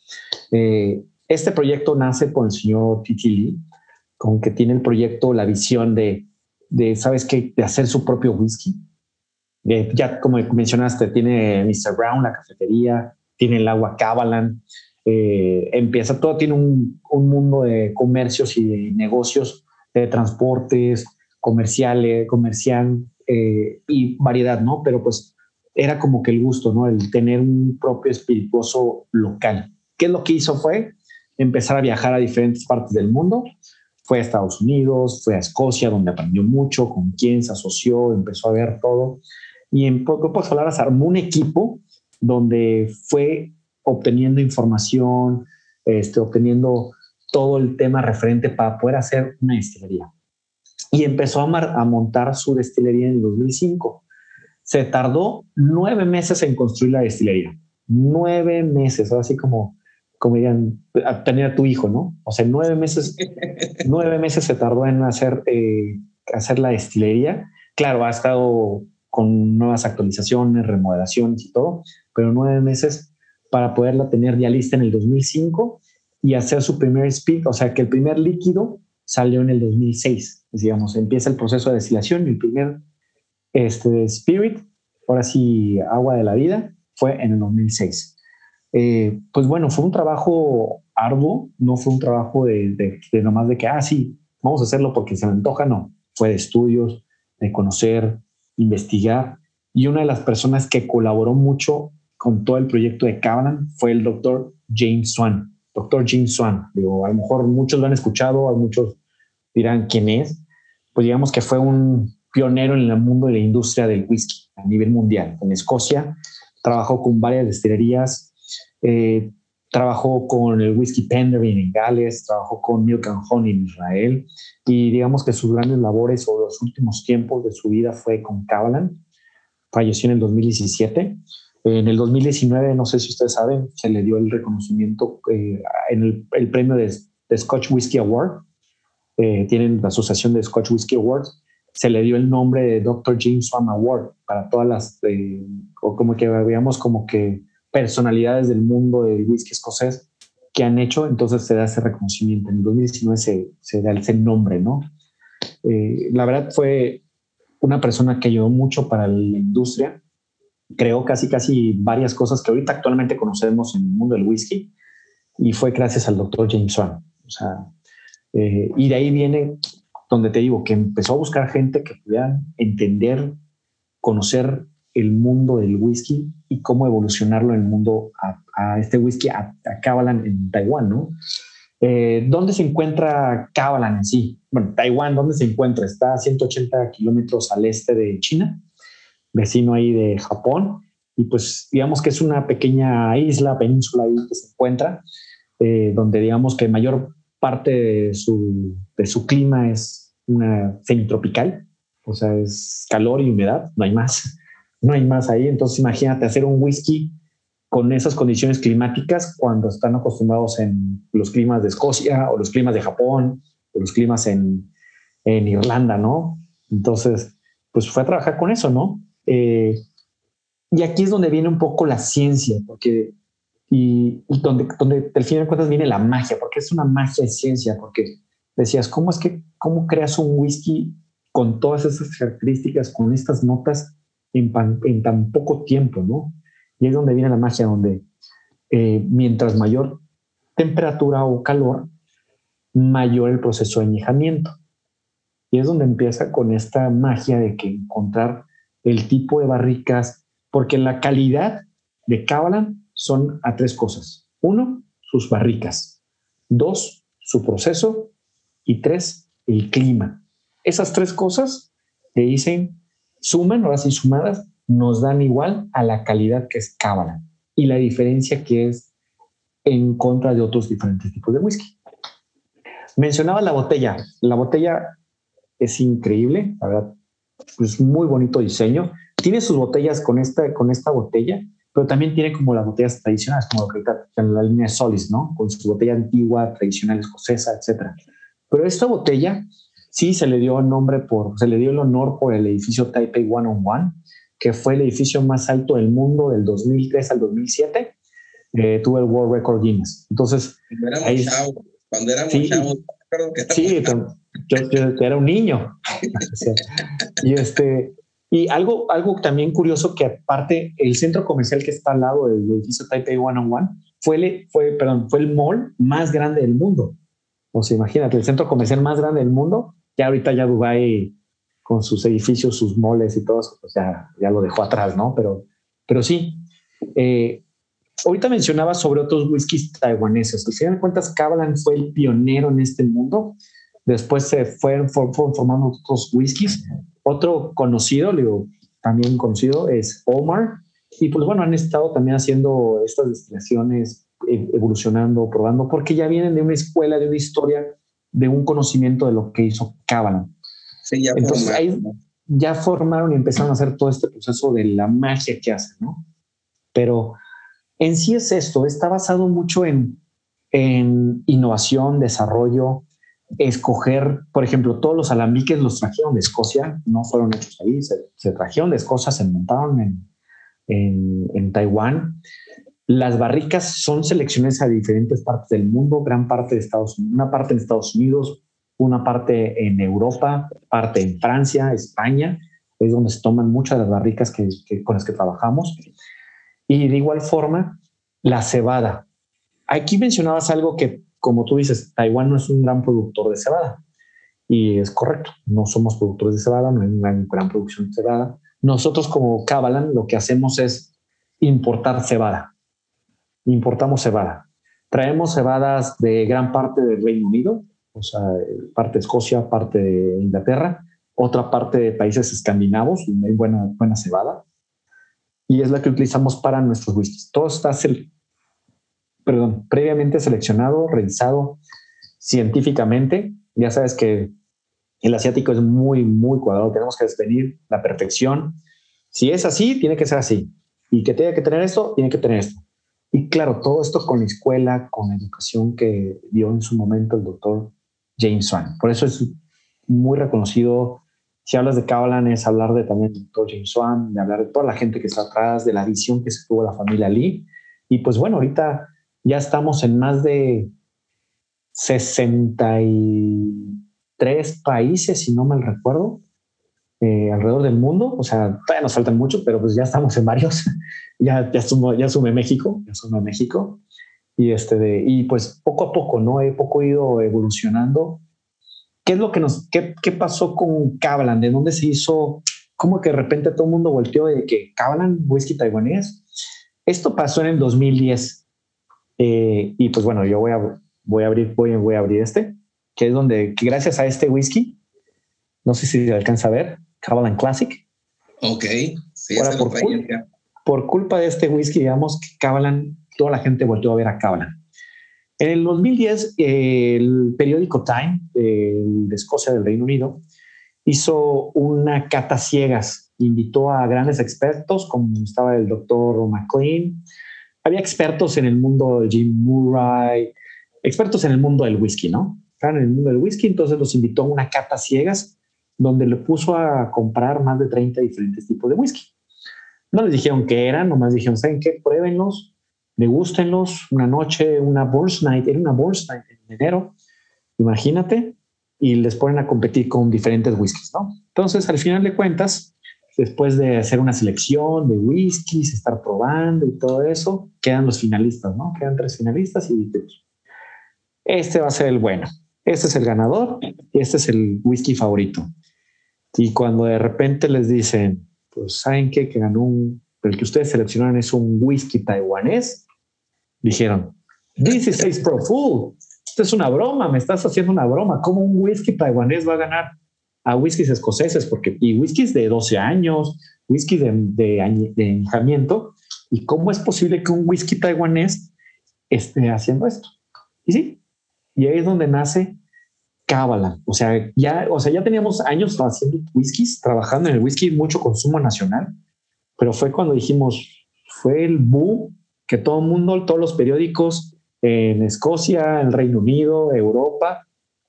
Eh, este proyecto nace con el señor Titi Lee, con que tiene el proyecto, la visión de, de ¿sabes qué? De hacer su propio whisky. Eh, ya como mencionaste, tiene Mr. Brown, la cafetería, tiene el agua Cabalan, eh, empieza, todo tiene un, un, mundo de comercios y de negocios, de transportes, comerciales, comercial eh, y variedad, ¿no? Pero pues era como que el gusto, ¿no? El tener un propio espirituoso local. ¿Qué es lo que hizo? Fue empezar a viajar a diferentes partes del mundo. Fue a Estados Unidos, fue a Escocia, donde aprendió mucho, con quién se asoció, empezó a ver todo. Y en pocas palabras armó un equipo donde fue obteniendo información, este, obteniendo todo el tema referente para poder hacer una destilería. Y empezó a, a montar su destilería en 2005. Se tardó nueve meses en construir la destilería. Nueve meses, así como, como dirían, a tener a tu hijo, ¿no? O sea, nueve meses, [LAUGHS] nueve meses se tardó en hacer, eh, hacer la destilería. Claro, ha estado con nuevas actualizaciones, remodelaciones y todo, pero nueve meses para poderla tener ya lista en el 2005 y hacer su primer speed, o sea que el primer líquido salió en el 2006, digamos, empieza el proceso de destilación y el primer este, spirit, ahora sí, agua de la vida, fue en el 2006. Eh, pues bueno, fue un trabajo arduo, no fue un trabajo de, de, de nomás de que, ah, sí, vamos a hacerlo porque se me antoja, no, fue de estudios, de conocer, investigar, y una de las personas que colaboró mucho con todo el proyecto de Cabanan fue el doctor James Swan. Doctor James Swan, digo, a lo mejor muchos lo han escuchado, a muchos dirán quién es. Pues digamos que fue un pionero en el mundo de la industria del whisky a nivel mundial. En Escocia trabajó con varias destilerías, eh, trabajó con el whisky Penderyn en Gales, trabajó con Milk and Honey en Israel y digamos que sus grandes labores o los últimos tiempos de su vida fue con Cabalan. Falleció en el 2017 en el 2019, no sé si ustedes saben, se le dio el reconocimiento eh, en el, premio de, Scotch Whisky Award. Eh, tienen la asociación de Scotch Whisky Awards. Se le dio el nombre de Dr. James Swan Award para todas las, eh, o como que veamos como que personalidades del mundo del whisky escocés que han hecho, entonces se da ese reconocimiento. En el 2019 se, se da ese nombre, ¿no? la verdad fue una persona que ayudó mucho para la industria creó casi, casi varias cosas que ahorita actualmente conocemos en el mundo del whisky y fue gracias al doctor James Swan. O sea, eh, y de ahí viene donde te digo que empezó a buscar gente que pudiera entender, conocer el mundo del whisky y cómo evolucionarlo en el mundo a, este whisky, a, a en Taiwán, ¿no? Eh, ¿Dónde se encuentra Kabalan en sí? Bueno, Taiwán, ¿dónde se encuentra? Está a 180 kilómetros al este de China, vecino ahí de Japón, y pues digamos que es una pequeña isla, península ahí que se encuentra, eh, donde digamos que mayor parte de su, de su clima es una semitropical, o sea, es calor y humedad, no hay más, no hay más ahí. Entonces imagínate hacer un whisky con esas condiciones climáticas cuando están acostumbrados en los climas de Escocia o los climas de Japón o los climas en, en Irlanda, ¿no? Entonces, pues fue a trabajar con eso, ¿no? Eh, y aquí es donde viene un poco la ciencia, porque y, donde, donde al final de cuentas viene la magia, porque es una magia de ciencia, porque decías, ¿cómo es que, cómo creas un whisky con todas esas características, con estas notas en, tan poco tiempo, ¿no? Y es donde viene la magia, donde eh, mientras mayor temperatura o calor, mayor el proceso de añejamiento. Y es donde empieza con esta magia de que encontrar el tipo de barricas, porque la calidad de Cabalan son a tres cosas. Uno, sus barricas. Dos, su proceso. Y tres, el clima. Esas tres cosas te dicen, suman, ahora sí sumadas, nos dan igual a la calidad que es Cábala y la diferencia que es en contra de otros diferentes tipos de whisky. Mencionaba la botella. La botella es increíble, la verdad, es muy bonito diseño. Tiene sus botellas con esta, con esta botella, pero también tiene como las botellas tradicionales, como la línea Solis, ¿no? Con su botella antigua, tradicional escocesa, etcétera. Pero esta botella sí se le dio el nombre por, se le dio el honor por el edificio Taipei One on One, que fue el edificio más alto del mundo del 2003 al 2007. Eh, tuvo el World Record Guinness. Entonces, cuando éramos ahí, chavos, cuando éramos sí, chavos, sí, [LAUGHS] yo, yo, era un niño. y este, y algo, algo también curioso que aparte el centro comercial que está al lado del edificio Taipei One on One fue el, fue, perdón, fue el mall más grande del mundo. O sea, imagínate, el centro comercial más grande del mundo. Ya ahorita ya Dubai con sus edificios, sus moles y todo eso, pues ya, ya lo dejó atrás, ¿no? Pero, pero sí. Eh, ahorita mencionaba sobre otros whiskies taiwaneses. Al final de cuentas, Kavalan fue el pionero en este mundo. Después se fueron, fueron formando otros whiskies. Otro conocido, digo, también conocido, es Omar. Y pues bueno, han estado también haciendo estas destilaciones, e, evolucionando, probando, porque ya vienen de una escuela, de una historia, de un conocimiento de lo que hizo Kavalan ya Entonces ahí ya formaron y empezaron a hacer todo este proceso de la magia que hacen, ¿no? Pero en sí es esto, está basado mucho en, en innovación, desarrollo, escoger, por ejemplo, todos los alambiques los trajeron de Escocia, no fueron hechos ahí, se, trajeron de Escocia, se montaron en, en, Taiwán. Las barricas son selecciones a diferentes partes del mundo, gran parte de Estados Unidos, una parte en Estados Unidos, una parte en Europa, parte en Francia, España, es donde se toman muchas de las barricas que, con las que trabajamos. Y de igual forma, la cebada. Aquí mencionabas algo que, como tú dices, Taiwán no es un gran productor de cebada. Y es correcto, no somos productores de cebada, no hay una gran producción de cebada. Nosotros como Cabalan lo que hacemos es importar cebada. Importamos cebada. Traemos cebadas de gran parte del Reino Unido, o sea, parte de Escocia, parte de Inglaterra, otra parte de países escandinavos, donde hay buena, buena cebada, y es la que utilizamos para nuestros whiskies. Todo está perdón, previamente seleccionado, revisado científicamente. Ya sabes que el asiático es muy, muy cuadrado, tenemos que definir la perfección. Si es así, tiene que ser así. Y que tenga que tener esto, tiene que tener esto. Y claro, todo esto con la escuela, con la educación que dio en su momento el doctor James Swan. Por eso es muy reconocido. Si hablas de Kabalan es hablar de también del doctor James Swan, de hablar de toda la gente que está atrás, de la visión que se tuvo la familia Lee. Y pues bueno, ahorita ya estamos en más de 63 países, si no mal recuerdo. eh, alrededor del mundo. O sea, todavía nos faltan muchos, pero pues ya estamos en varios. [LAUGHS] ya, ya, sumo, ya sume México, ya sume México. Y, este de, y pues poco a poco, ¿no? He poco ido evolucionando. ¿Qué es lo que nos, qué, qué pasó con Cablan? ¿De dónde se hizo? ¿Cómo que de repente todo el mundo volteó de que Cablan, whisky taiwanés? Esto pasó en el 2010. Eh, y pues bueno, yo voy a, voy a abrir, voy, voy a abrir este, que es donde, que gracias a este whisky, no sé si se alcanza a ver, Cablan Classic. Ok, sí, Ahora, por, culpa, por culpa de este whisky, digamos que Cablan toda la gente volvió a ver a Cablan. En el 2010, el periódico Time de Escocia del Reino Unido hizo una cata ciegas, invitó a grandes expertos como estaba el doctor McLean, había expertos en el mundo de Jim Murray, expertos en el mundo del whisky, ¿no? Estaban en el mundo del whisky, entonces los invitó a una cata ciegas donde le puso a comprar más de 30 diferentes tipos de whisky. No les dijeron qué eran, nomás dijeron, ¿saben qué? Pruébenlos, degústenlos una noche, una Burst Night, era una Burst Night en enero, imagínate, y les ponen a competir con diferentes whiskies, ¿no? Entonces, al final de cuentas, después de hacer una selección de whiskies, estar probando y todo eso, quedan los finalistas, ¿no? Quedan tres finalistas y este va a ser el bueno, este es el ganador y este es el whisky favorito. Y cuando de repente les dicen, pues, ¿saben qué? Que ganó un, el que ustedes seleccionaron es un whisky taiwanés, dijeron, this is Ace Pro Full. Esto es una broma, me estás haciendo una broma. ¿Cómo un whisky taiwanés va a ganar a whiskies escoceses? Porque, y whiskies de 12 años, whisky de, de, de ¿Y cómo es posible que un whisky taiwanés esté haciendo esto? Y sí, y ahí es donde nace Cábala. O sea, ya, o sea, ya teníamos años haciendo whiskies, trabajando en el whisky, mucho consumo nacional, pero fue cuando dijimos, fue el boom que todo el mundo, todos los periódicos en Escocia, en Reino Unido, Europa,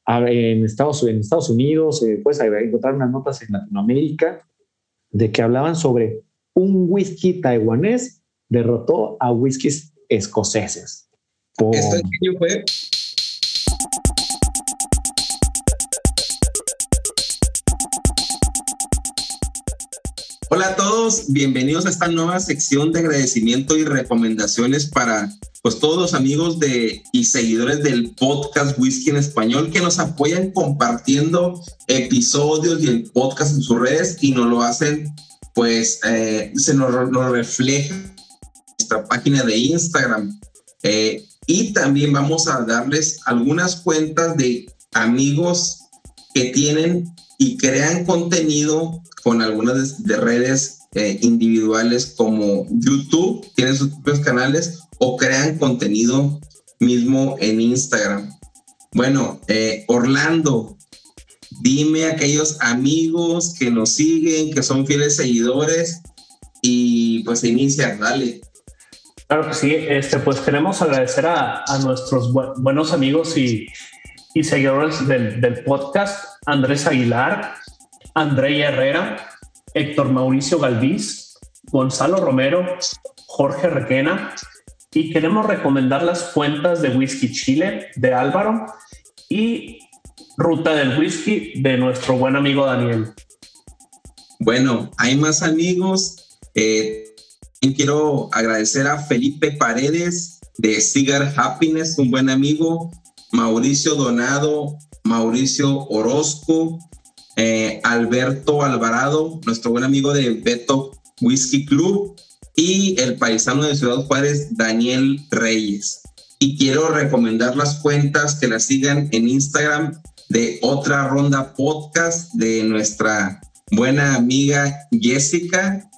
en Estados, Unidos, eh, puedes encontrar unas notas en Latinoamérica de que hablaban sobre un whisky taiwanés derrotó a whiskies escoceses. ¿Esto en fue? Hola a todos, bienvenidos a esta nueva sección de agradecimiento y recomendaciones para pues todos los amigos de y seguidores del podcast Whisky en Español que nos apoyan compartiendo episodios y el podcast en sus redes y nos lo hacen pues eh, se nos, refleja nuestra página de Instagram eh, y también vamos a darles algunas cuentas de amigos que tienen y crean contenido con algunas de, redes eh, individuales como YouTube, tienen sus propios canales o crean contenido mismo en Instagram. Bueno, eh, Orlando, dime a aquellos amigos que nos siguen, que son fieles seguidores y pues inicia, dale. Claro que sí, este, pues queremos agradecer a, a nuestros buenos amigos y, y seguidores del, del, podcast, Andrés Aguilar, André Herrera, Héctor Mauricio Galvis, Gonzalo Romero, Jorge Requena y queremos recomendar las cuentas de Whisky Chile de Álvaro y Ruta del Whisky de nuestro buen amigo Daniel. Bueno, hay más amigos. Eh, quiero agradecer a Felipe Paredes de Cigar Happiness, un buen amigo, Mauricio Donado, Mauricio Orozco, eh, Alberto Alvarado, nuestro buen amigo de Beto Whisky Club, y el paisano de Ciudad Juárez, Daniel Reyes. Y quiero recomendar las cuentas que la sigan en Instagram de Otra Ronda Podcast de nuestra buena amiga Jessica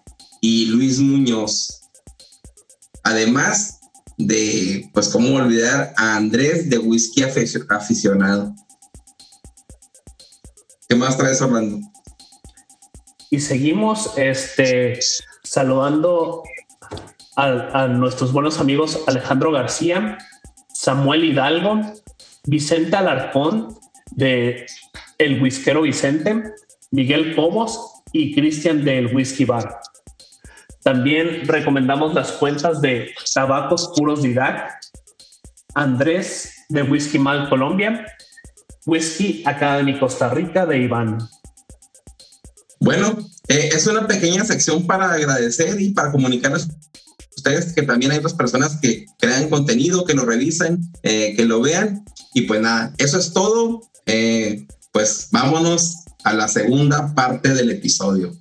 y Luis Muñoz. Además de, pues, cómo olvidar a Andrés de Whisky Aficionado. ¿Qué más traes, Orlando? Y seguimos este, saludando a, nuestros buenos amigos Alejandro García, Samuel Hidalgo, Vicente Alarcón de El Whiskero Vicente, Miguel Cobos y Cristian del Whisky Bar. También recomendamos las cuentas de Tabacos Puros Didac, Andrés de Whisky Mal Colombia Whisky Academy Costa Rica de Iván. Bueno, eh, es una pequeña sección para agradecer y para comunicarles ustedes que también hay otras personas que crean contenido, que lo revisen, eh, que lo vean. Y pues nada, eso es todo. Eh, pues vámonos a la segunda parte del episodio.